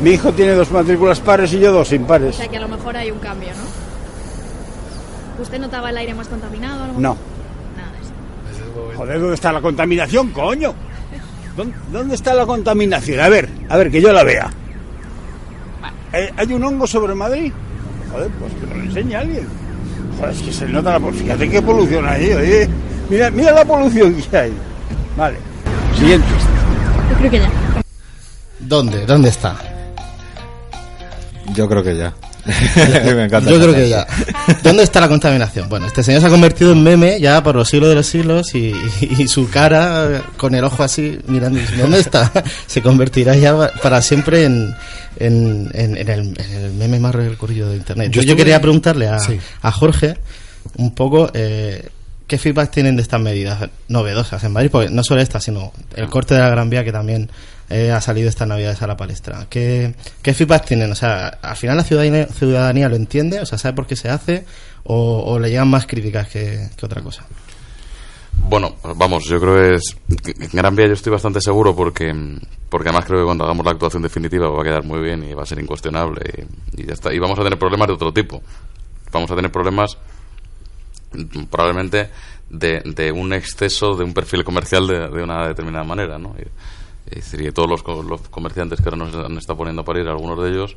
Speaker 15: Mi hijo tiene dos matrículas pares y yo dos
Speaker 14: O
Speaker 15: impares.
Speaker 14: sea, que a lo mejor hay un cambio, ¿no? ¿Usted notaba el aire más contaminado? o algo?
Speaker 15: No.
Speaker 14: Nada de eso.
Speaker 15: Joder, ¿dónde está la contaminación, coño? ¿Dónde, dónde está la contaminación? A ver, a ver, que yo la vea. Eh, ¿Hay un hongo sobre Madrid? Joder, pues que me lo enseñe alguien. Joder, es que se nota la polución. Fíjate qué polución hay, oye. Mira, mira la polución que hay. Vale. Siguiente.
Speaker 14: Yo creo que ya.
Speaker 11: ¿Dónde? ¿Dónde está?
Speaker 10: Yo creo que ya. *laughs* Me encanta.
Speaker 11: Yo creo que ya. ¿Dónde está la contaminación? Bueno, este señor se ha convertido en meme ya por los siglos de los siglos y, y su cara con el ojo así mirando, ¿dónde está? *laughs* Se convertirá ya para siempre en, en, en- en el, en el meme más recurrido de Internet. Yo,
Speaker 3: Yo
Speaker 11: yo
Speaker 3: estuve-
Speaker 11: quería preguntarle a,
Speaker 3: Sí.
Speaker 11: a Jorge un poco eh, qué feedback tienen de estas medidas novedosas en Madrid, porque no solo esta, sino el corte de la Gran Vía que también eh, ha salido estas navidades a la palestra. ¿Qué, ¿Qué feedback tienen? O sea, ¿al final la ciudadanía, ciudadanía lo entiende? O sea, ¿sabe por qué se hace? ¿O, o le llegan más críticas que, que otra cosa?
Speaker 4: Bueno, vamos, yo creo que es. En Gran Vía yo estoy bastante seguro porque, porque además creo que cuando hagamos la actuación definitiva va a quedar muy bien y va a ser incuestionable y, y ya está. Y vamos a tener problemas de otro tipo. Vamos a tener problemas probablemente de, un exceso de un perfil comercial de, de una determinada manera, ¿no? Y- todos los, co- los comerciantes que ahora nos han poniendo a parir, algunos de ellos,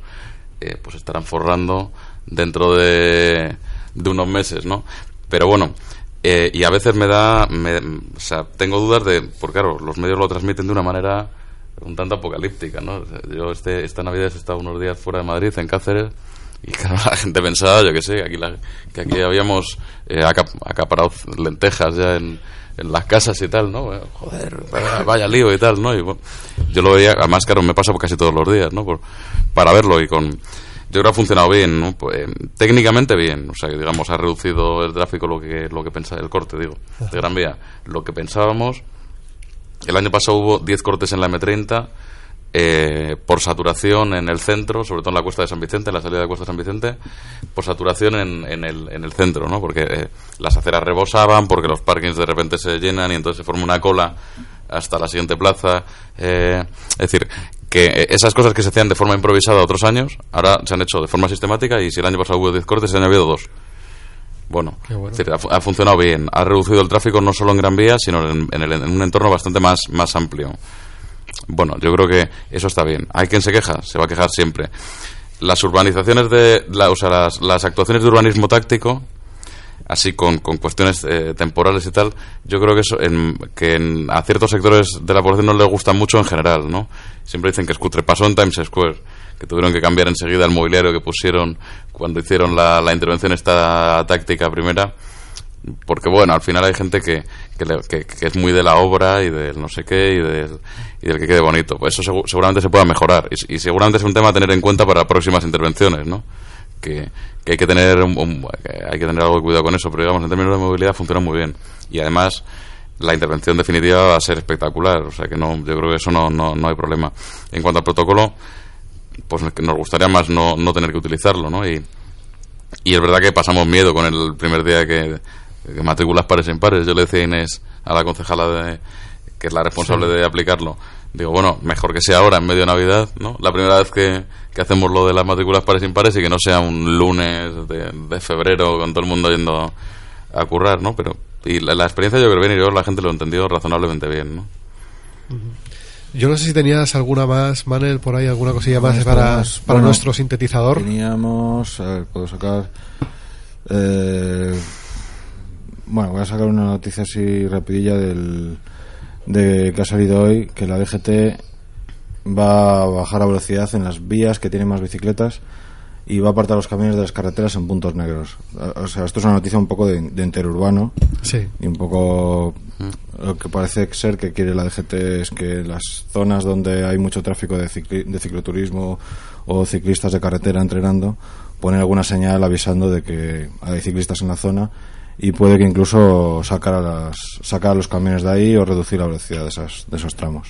Speaker 4: eh, pues estarán forrando dentro de, de unos meses, ¿no? Pero bueno, eh, y a veces me da, me- o sea, tengo dudas de, porque claro, los medios lo transmiten de una manera un tanto apocalíptica, ¿no? Yo este, esta Navidad he estado unos días fuera de Madrid, en Cáceres, y claro, *laughs* la gente pensaba, yo que sé, que aquí, la- que aquí habíamos eh, acap- acaparado lentejas ya en, las casas y tal, ¿no? Joder, vaya, vaya lío y tal, ¿no? Y bueno, yo lo veía, además, claro, me pasa casi todos los días, ¿no? Por- para verlo y con... Yo creo que ha funcionado bien, ¿no? Pues, eh, técnicamente bien, o sea, que digamos, ha reducido el tráfico lo que, lo que pensaba, el corte, digo, de Gran Vía. Lo que pensábamos, el año pasado hubo 10 cortes en la M30 eh, por saturación en el centro, sobre todo en la Cuesta de San Vicente, en la salida de Cuesta de San Vicente, por saturación en, en el, en el centro, ¿no? Porque eh, las aceras rebosaban, porque los parkings de repente se llenan y entonces se forma una cola hasta la siguiente plaza. eh, es decir, que eh, esas cosas que se hacían de forma improvisada otros años, ahora se han hecho de forma sistemática y si el año pasado hubo 10 cortes, se han habido dos. Bueno, es decir, ha, fu- ha funcionado bien. Ha reducido el tráfico no solo en Gran Vía, sino en, en el- en un entorno bastante más, más amplio. Bueno, yo creo que eso está bien. ¿Hay quien se queja? Se va a quejar siempre. Las urbanizaciones de. la- o sea, las, las actuaciones de urbanismo táctico, así con, con cuestiones eh, temporales y tal, yo creo que, eso, en- que en- a ciertos sectores de la población no les gustan mucho en general, ¿no? Siempre dicen que es cutre. Pasó en Times Square, que tuvieron que cambiar enseguida el mobiliario que pusieron cuando hicieron la, la intervención esta táctica primera porque bueno, al final hay gente que, que, le- que- es muy de la obra y del no sé qué y del, y del que quede bonito. Pues eso segu- seguramente se pueda mejorar y, y seguramente es un tema a tener en cuenta para próximas intervenciones, ¿no? Que, que hay que tener un- un- hay que tener algo de cuidado con eso, pero digamos en términos de movilidad funciona muy bien y además la intervención definitiva va a ser espectacular, o sea que no, yo creo que eso no, no, no hay problema. En cuanto al protocolo, pues nos gustaría más no, no tener que utilizarlo, ¿no? Y, y es verdad que pasamos miedo con el primer día que matrículas pares e impares. Yo le decía a Inés, a la concejala de, que es la responsable
Speaker 3: Sí.
Speaker 4: de aplicarlo, digo, bueno, mejor que sea ahora, en medio de Navidad, ¿no? La primera vez que, que hacemos lo de las matrículas pares e impares y que no sea un lunes de, de febrero con todo el mundo yendo a currar, ¿no? Pero, y la, la experiencia yo creo que bien y yo la gente lo entendió razonablemente bien, ¿no?
Speaker 3: Yo no sé si tenías alguna más, Manel, por ahí, alguna cosilla más para, para
Speaker 10: Bueno,
Speaker 3: nuestro sintetizador.
Speaker 10: Teníamos, a ver, puedo sacar. eh, bueno, voy a sacar una noticia así rapidilla del, de que ha salido hoy, que la DGT va a bajar la velocidad en las vías que tienen más bicicletas y va a apartar los camiones de las carreteras en puntos negros. O sea, esto es una noticia un poco de, de interurbano
Speaker 3: Sí.
Speaker 10: y un poco lo que parece ser que quiere la DGT es que las zonas donde hay mucho tráfico de, cicli- de cicloturismo o ciclistas de carretera entrenando poner alguna señal avisando de que hay ciclistas en la zona y puede que incluso sacar a, las, sacar a los camiones de ahí o reducir la velocidad de, esas, de esos tramos.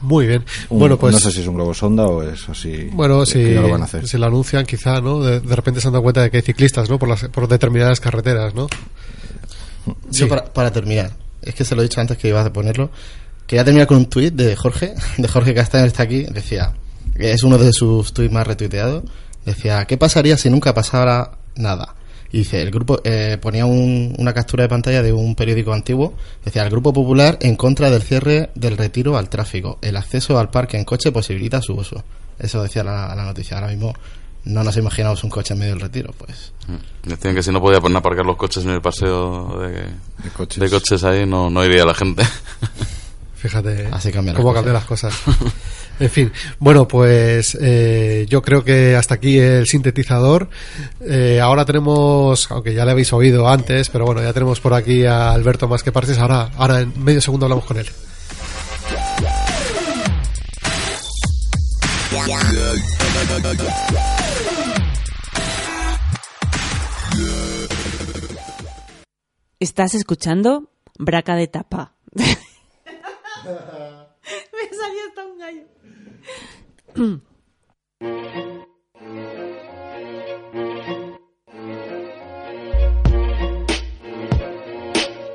Speaker 3: Muy bien.
Speaker 10: Un-
Speaker 3: bueno, pues.
Speaker 10: no sé si es un globo sonda o es así.
Speaker 3: Bueno, si,
Speaker 10: que ya lo van a hacer.
Speaker 3: si lo anuncian, quizá, ¿no? De, de repente se han dado cuenta de que hay ciclistas, ¿no? Por, las, por determinadas carreteras, ¿no?
Speaker 11: Yo para, para terminar, es que se lo he dicho antes que iba a ponerlo, quería terminar con un tuit de Jorge, *laughs* de Jorge Castaño está aquí, decía, que es uno de sus tuits más retuiteados, decía, ¿qué pasaría si nunca pasara nada? Y dice, el grupo eh, ponía un- una captura de pantalla de un periódico antiguo, decía, el Grupo Popular en contra del cierre del retiro al tráfico, el acceso al parque en coche posibilita su uso. Eso decía la, la noticia, ahora mismo no nos imaginamos un coche en medio del retiro, pues
Speaker 4: Decían que si no podía poner a aparcar los coches en el paseo de, de coches. ahí, no, no iría la gente. *laughs*
Speaker 3: Fíjate
Speaker 11: Así cambian las
Speaker 3: cómo
Speaker 11: cosas.
Speaker 3: cambian las cosas. *laughs* En fin, bueno, pues eh, yo creo que hasta aquí el sintetizador. Eh, ahora tenemos, aunque ya le habéis oído antes, pero bueno, ya tenemos por aquí a Alberto más que partes. Ahora, ahora en medio segundo hablamos con él.
Speaker 5: Estás escuchando Braca de Tapa. *laughs* Me salió hasta un gallo.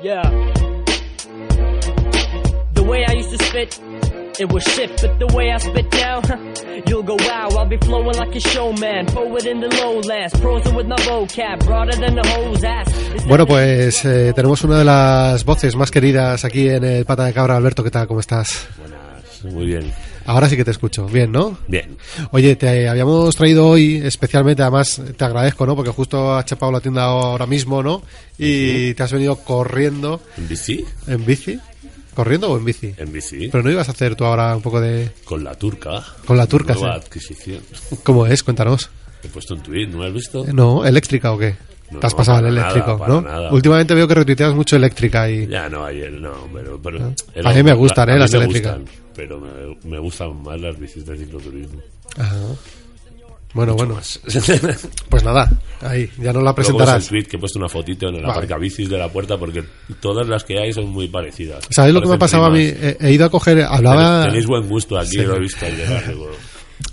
Speaker 16: yeah. The way I used to spit It was shit, but the way I spit down, you'll go wow. I'll be flowing like a showman, poet in the lowlands, prosing with my vocab, broader than the hose ass.
Speaker 3: Bueno, pues eh, tenemos una de las voces más queridas aquí en el Pata de Cabra. Alberto, ¿qué tal? ¿Cómo estás?
Speaker 12: Buenas, muy bien.
Speaker 3: Ahora sí que te escucho. Bien, ¿no?
Speaker 12: Bien.
Speaker 3: Oye, te habíamos traído hoy especialmente, además te agradezco, ¿no? Porque justo has chapado la tienda ahora mismo, ¿no? Y te has venido corriendo.
Speaker 12: ¿En bici?
Speaker 3: ¿En bici? ¿Corriendo o en bici?
Speaker 12: En bici.
Speaker 3: Pero no ibas a hacer tú ahora un poco de...
Speaker 12: Con la turca.
Speaker 3: Con la turca,
Speaker 12: Nueva
Speaker 3: sí.
Speaker 12: adquisición. *laughs*
Speaker 3: ¿Cómo es? Cuéntanos.
Speaker 12: He puesto un tweet, ¿no lo has visto?
Speaker 3: No, ¿eléctrica o qué?
Speaker 12: No,
Speaker 3: te has pasado el
Speaker 12: para
Speaker 3: eléctrico,
Speaker 12: nada,
Speaker 3: ¿no?
Speaker 12: nada.
Speaker 3: Últimamente veo que retuiteas mucho eléctrica y...
Speaker 12: Ya no, ayer no, pero... pero
Speaker 3: Ah.
Speaker 12: el-
Speaker 3: A mí me gustan,
Speaker 12: a
Speaker 3: ¿eh?
Speaker 12: mí
Speaker 3: las
Speaker 12: me
Speaker 3: eléctricas.
Speaker 12: gustan, pero me, me gustan más las bicis de cicloturismo.
Speaker 3: Ajá. Bueno,
Speaker 12: Mucho
Speaker 3: bueno. *laughs* Pues nada, ahí, ya nos la
Speaker 12: Luego ves
Speaker 3: presentarás.
Speaker 12: el tweet que he puesto una fotito en el
Speaker 3: Vale.
Speaker 12: aparcabicis de la puerta porque todas las que hay son muy parecidas.
Speaker 3: ¿Sabéis lo que me pasaba a mí?
Speaker 12: primas.
Speaker 3: He, he ido a coger, hablaba...
Speaker 12: Tenéis buen gusto aquí,
Speaker 3: Sí.
Speaker 12: lo he visto al llegar. digo,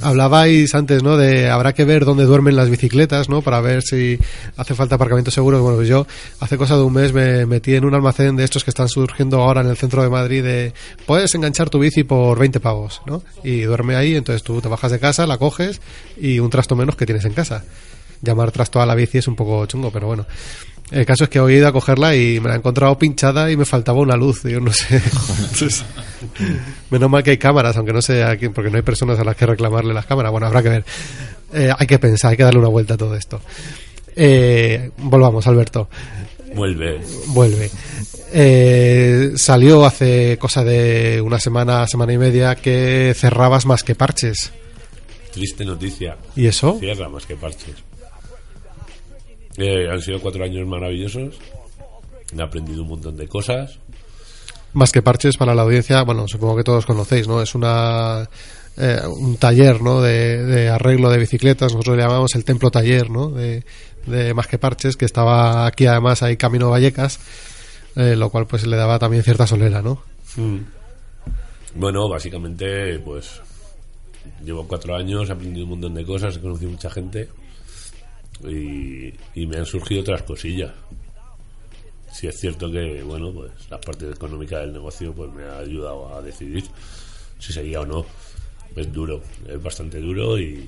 Speaker 3: Hablabais antes, ¿no? De habrá que ver dónde duermen las bicicletas, ¿no? Para ver si hace falta aparcamientos seguros. Bueno, pues yo hace cosa de un mes me metí en un almacén de estos que están surgiendo ahora en el centro de Madrid de puedes enganchar tu bici por 20 pavos, ¿no? Y duerme ahí, entonces tú te bajas de casa, la coges y un trasto menos que tienes en casa. Llamar trasto a la bici es un poco chungo, pero bueno. El caso es que hoy he ido a cogerla y me la he encontrado pinchada y me faltaba una luz. Yo no sé. Entonces, menos mal que hay cámaras, aunque no sé a quién, porque no hay personas a las que reclamarle las cámaras. Bueno, habrá que ver. Eh, hay que pensar, hay que darle una vuelta a todo esto. Eh, volvamos, Alberto.
Speaker 12: Vuelve.
Speaker 3: Vuelve. Eh, salió hace cosa de una semana, semana y media que cerrabas más que parches.
Speaker 12: Triste noticia.
Speaker 3: ¿Y eso?
Speaker 12: Cierra más que parches. Eh, han sido cuatro años maravillosos. He aprendido un montón de cosas.
Speaker 3: Más que parches para la audiencia, bueno, supongo que todos conocéis, ¿no? Es una eh, un taller, ¿no? De, de arreglo de bicicletas, nosotros le llamamos el templo taller, ¿no? De, de más que parches, que estaba aquí además ahí camino Vallecas, eh, lo cual pues le daba también cierta solera, ¿no?
Speaker 12: Bueno, básicamente, pues llevo cuatro años, he aprendido un montón de cosas, he conocido mucha gente y, y me han surgido otras cosillas. Sí es cierto que, bueno, pues la parte económica del negocio pues me ha ayudado a decidir si seguía o no. Es duro, es bastante duro y,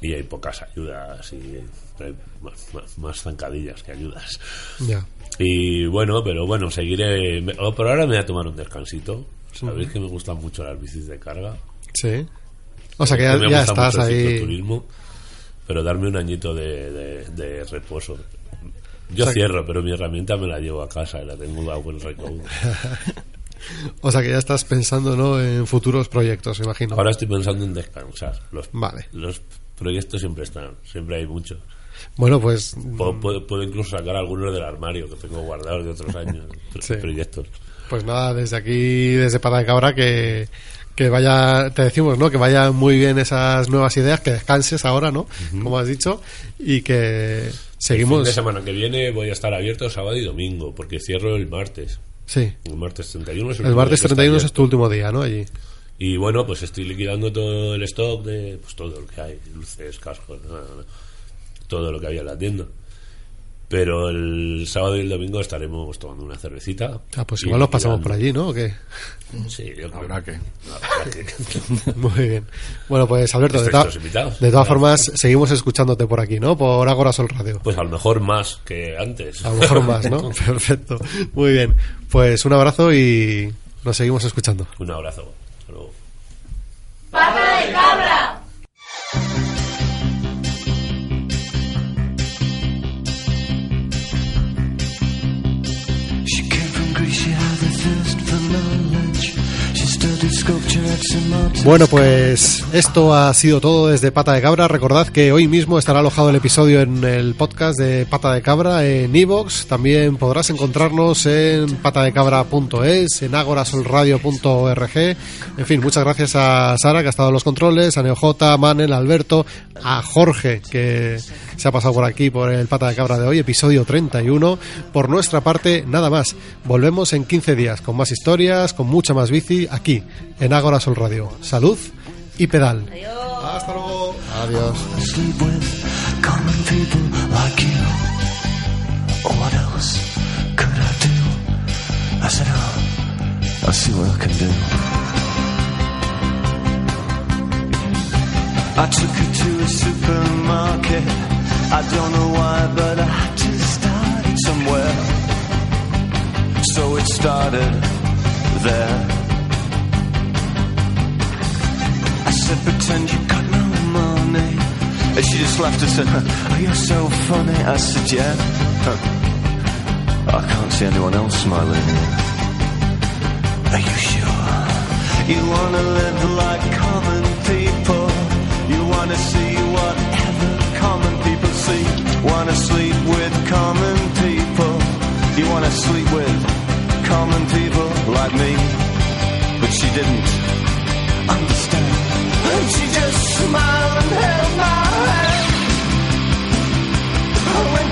Speaker 12: y hay pocas ayudas y hay más, más- más zancadillas que ayudas.
Speaker 3: Ya.
Speaker 12: Y bueno, pero bueno, seguiré. me- oh, por ahora me voy a tomar un descansito. Sabéis que me gustan mucho las bicis de carga.
Speaker 3: Sí. O sea que ya,
Speaker 12: me
Speaker 3: ya
Speaker 12: gusta
Speaker 3: estás ahí.
Speaker 12: cicloturismo, pero darme un añito de, de- de reposo. Yo
Speaker 3: O sea que-
Speaker 12: cierro, pero mi herramienta me la llevo a casa y la tengo a buen recaudo.
Speaker 3: O sea que ya estás pensando, ¿no? En futuros proyectos, imagino.
Speaker 12: Ahora estoy pensando en descansar. Los,
Speaker 3: Vale.
Speaker 12: los proyectos siempre están, siempre hay muchos.
Speaker 3: Bueno, pues
Speaker 12: Puedo, puedo- puedo incluso sacar algunos del armario que tengo guardados de otros años. *laughs*
Speaker 3: Sí.
Speaker 12: Proyectos.
Speaker 3: Pues nada, desde aquí, desde Pata de Cabra, que, que vaya, te decimos, ¿no? Que vayan muy bien esas nuevas ideas, que descanses ahora, ¿no? Como has dicho, y que
Speaker 12: El
Speaker 3: seguimos.
Speaker 12: fin de semana que viene voy a estar abierto sábado y domingo, porque cierro el martes.
Speaker 3: Sí.
Speaker 12: El martes 31 es el,
Speaker 3: El martes
Speaker 12: día que está
Speaker 3: 31 es tu último día, ¿no? Allí.
Speaker 12: Y bueno, pues estoy liquidando todo el stock de pues todo lo que hay, luces, cascos, todo lo que había en la tienda. Pero el sábado y el domingo estaremos tomando una cervecita.
Speaker 3: Ah, pues igual nos pasamos por allí, ¿no? ¿O qué?
Speaker 12: Sí, yo creo.
Speaker 10: Habrá que. *laughs*
Speaker 3: Muy bien. Bueno, pues Alberto, de, ta- todas formas, seguimos escuchándote por aquí, ¿no? Por Agora Sol Radio.
Speaker 12: Pues a lo mejor más que antes.
Speaker 3: A lo mejor más, ¿no? *laughs* Perfecto. Muy bien. Pues un abrazo y nos seguimos escuchando.
Speaker 12: Un abrazo. Hasta luego.
Speaker 13: ¡Pata de cabra!
Speaker 3: Bueno, pues esto ha sido todo desde Pata de Cabra. Recordad que hoy mismo estará alojado el episodio en el podcast de Pata de Cabra en iVoox. También podrás encontrarnos en patadecabra.es, en agorasolradio.org. En fin, muchas gracias a Sara, que ha estado en los controles, a NeoJ, a Manel, a Alberto, a Jorge, que se ha pasado por aquí por el Pata de Cabra de hoy, episodio 31. Por nuestra parte, nada más. Volvemos en 15 días con más historias, con mucha más bici, aquí, en Ágora Sol Radio. Salud y pedal. Adiós. Hasta luego. Adiós.
Speaker 6: I said oh I'll see what I can do.
Speaker 17: I took her to a supermarket. I don't know why, but I had to start somewhere. So it started there. said, pretend you got no money. And she just laughed and said, oh, you're so funny. I said, yeah. I can't see anyone else smiling. Are you sure? You wanna live like common people. You wanna see whatever common people see. Wanna sleep with common people. You wanna sleep with common people like me. But she didn't understand. And she just smiled and held my hand. I went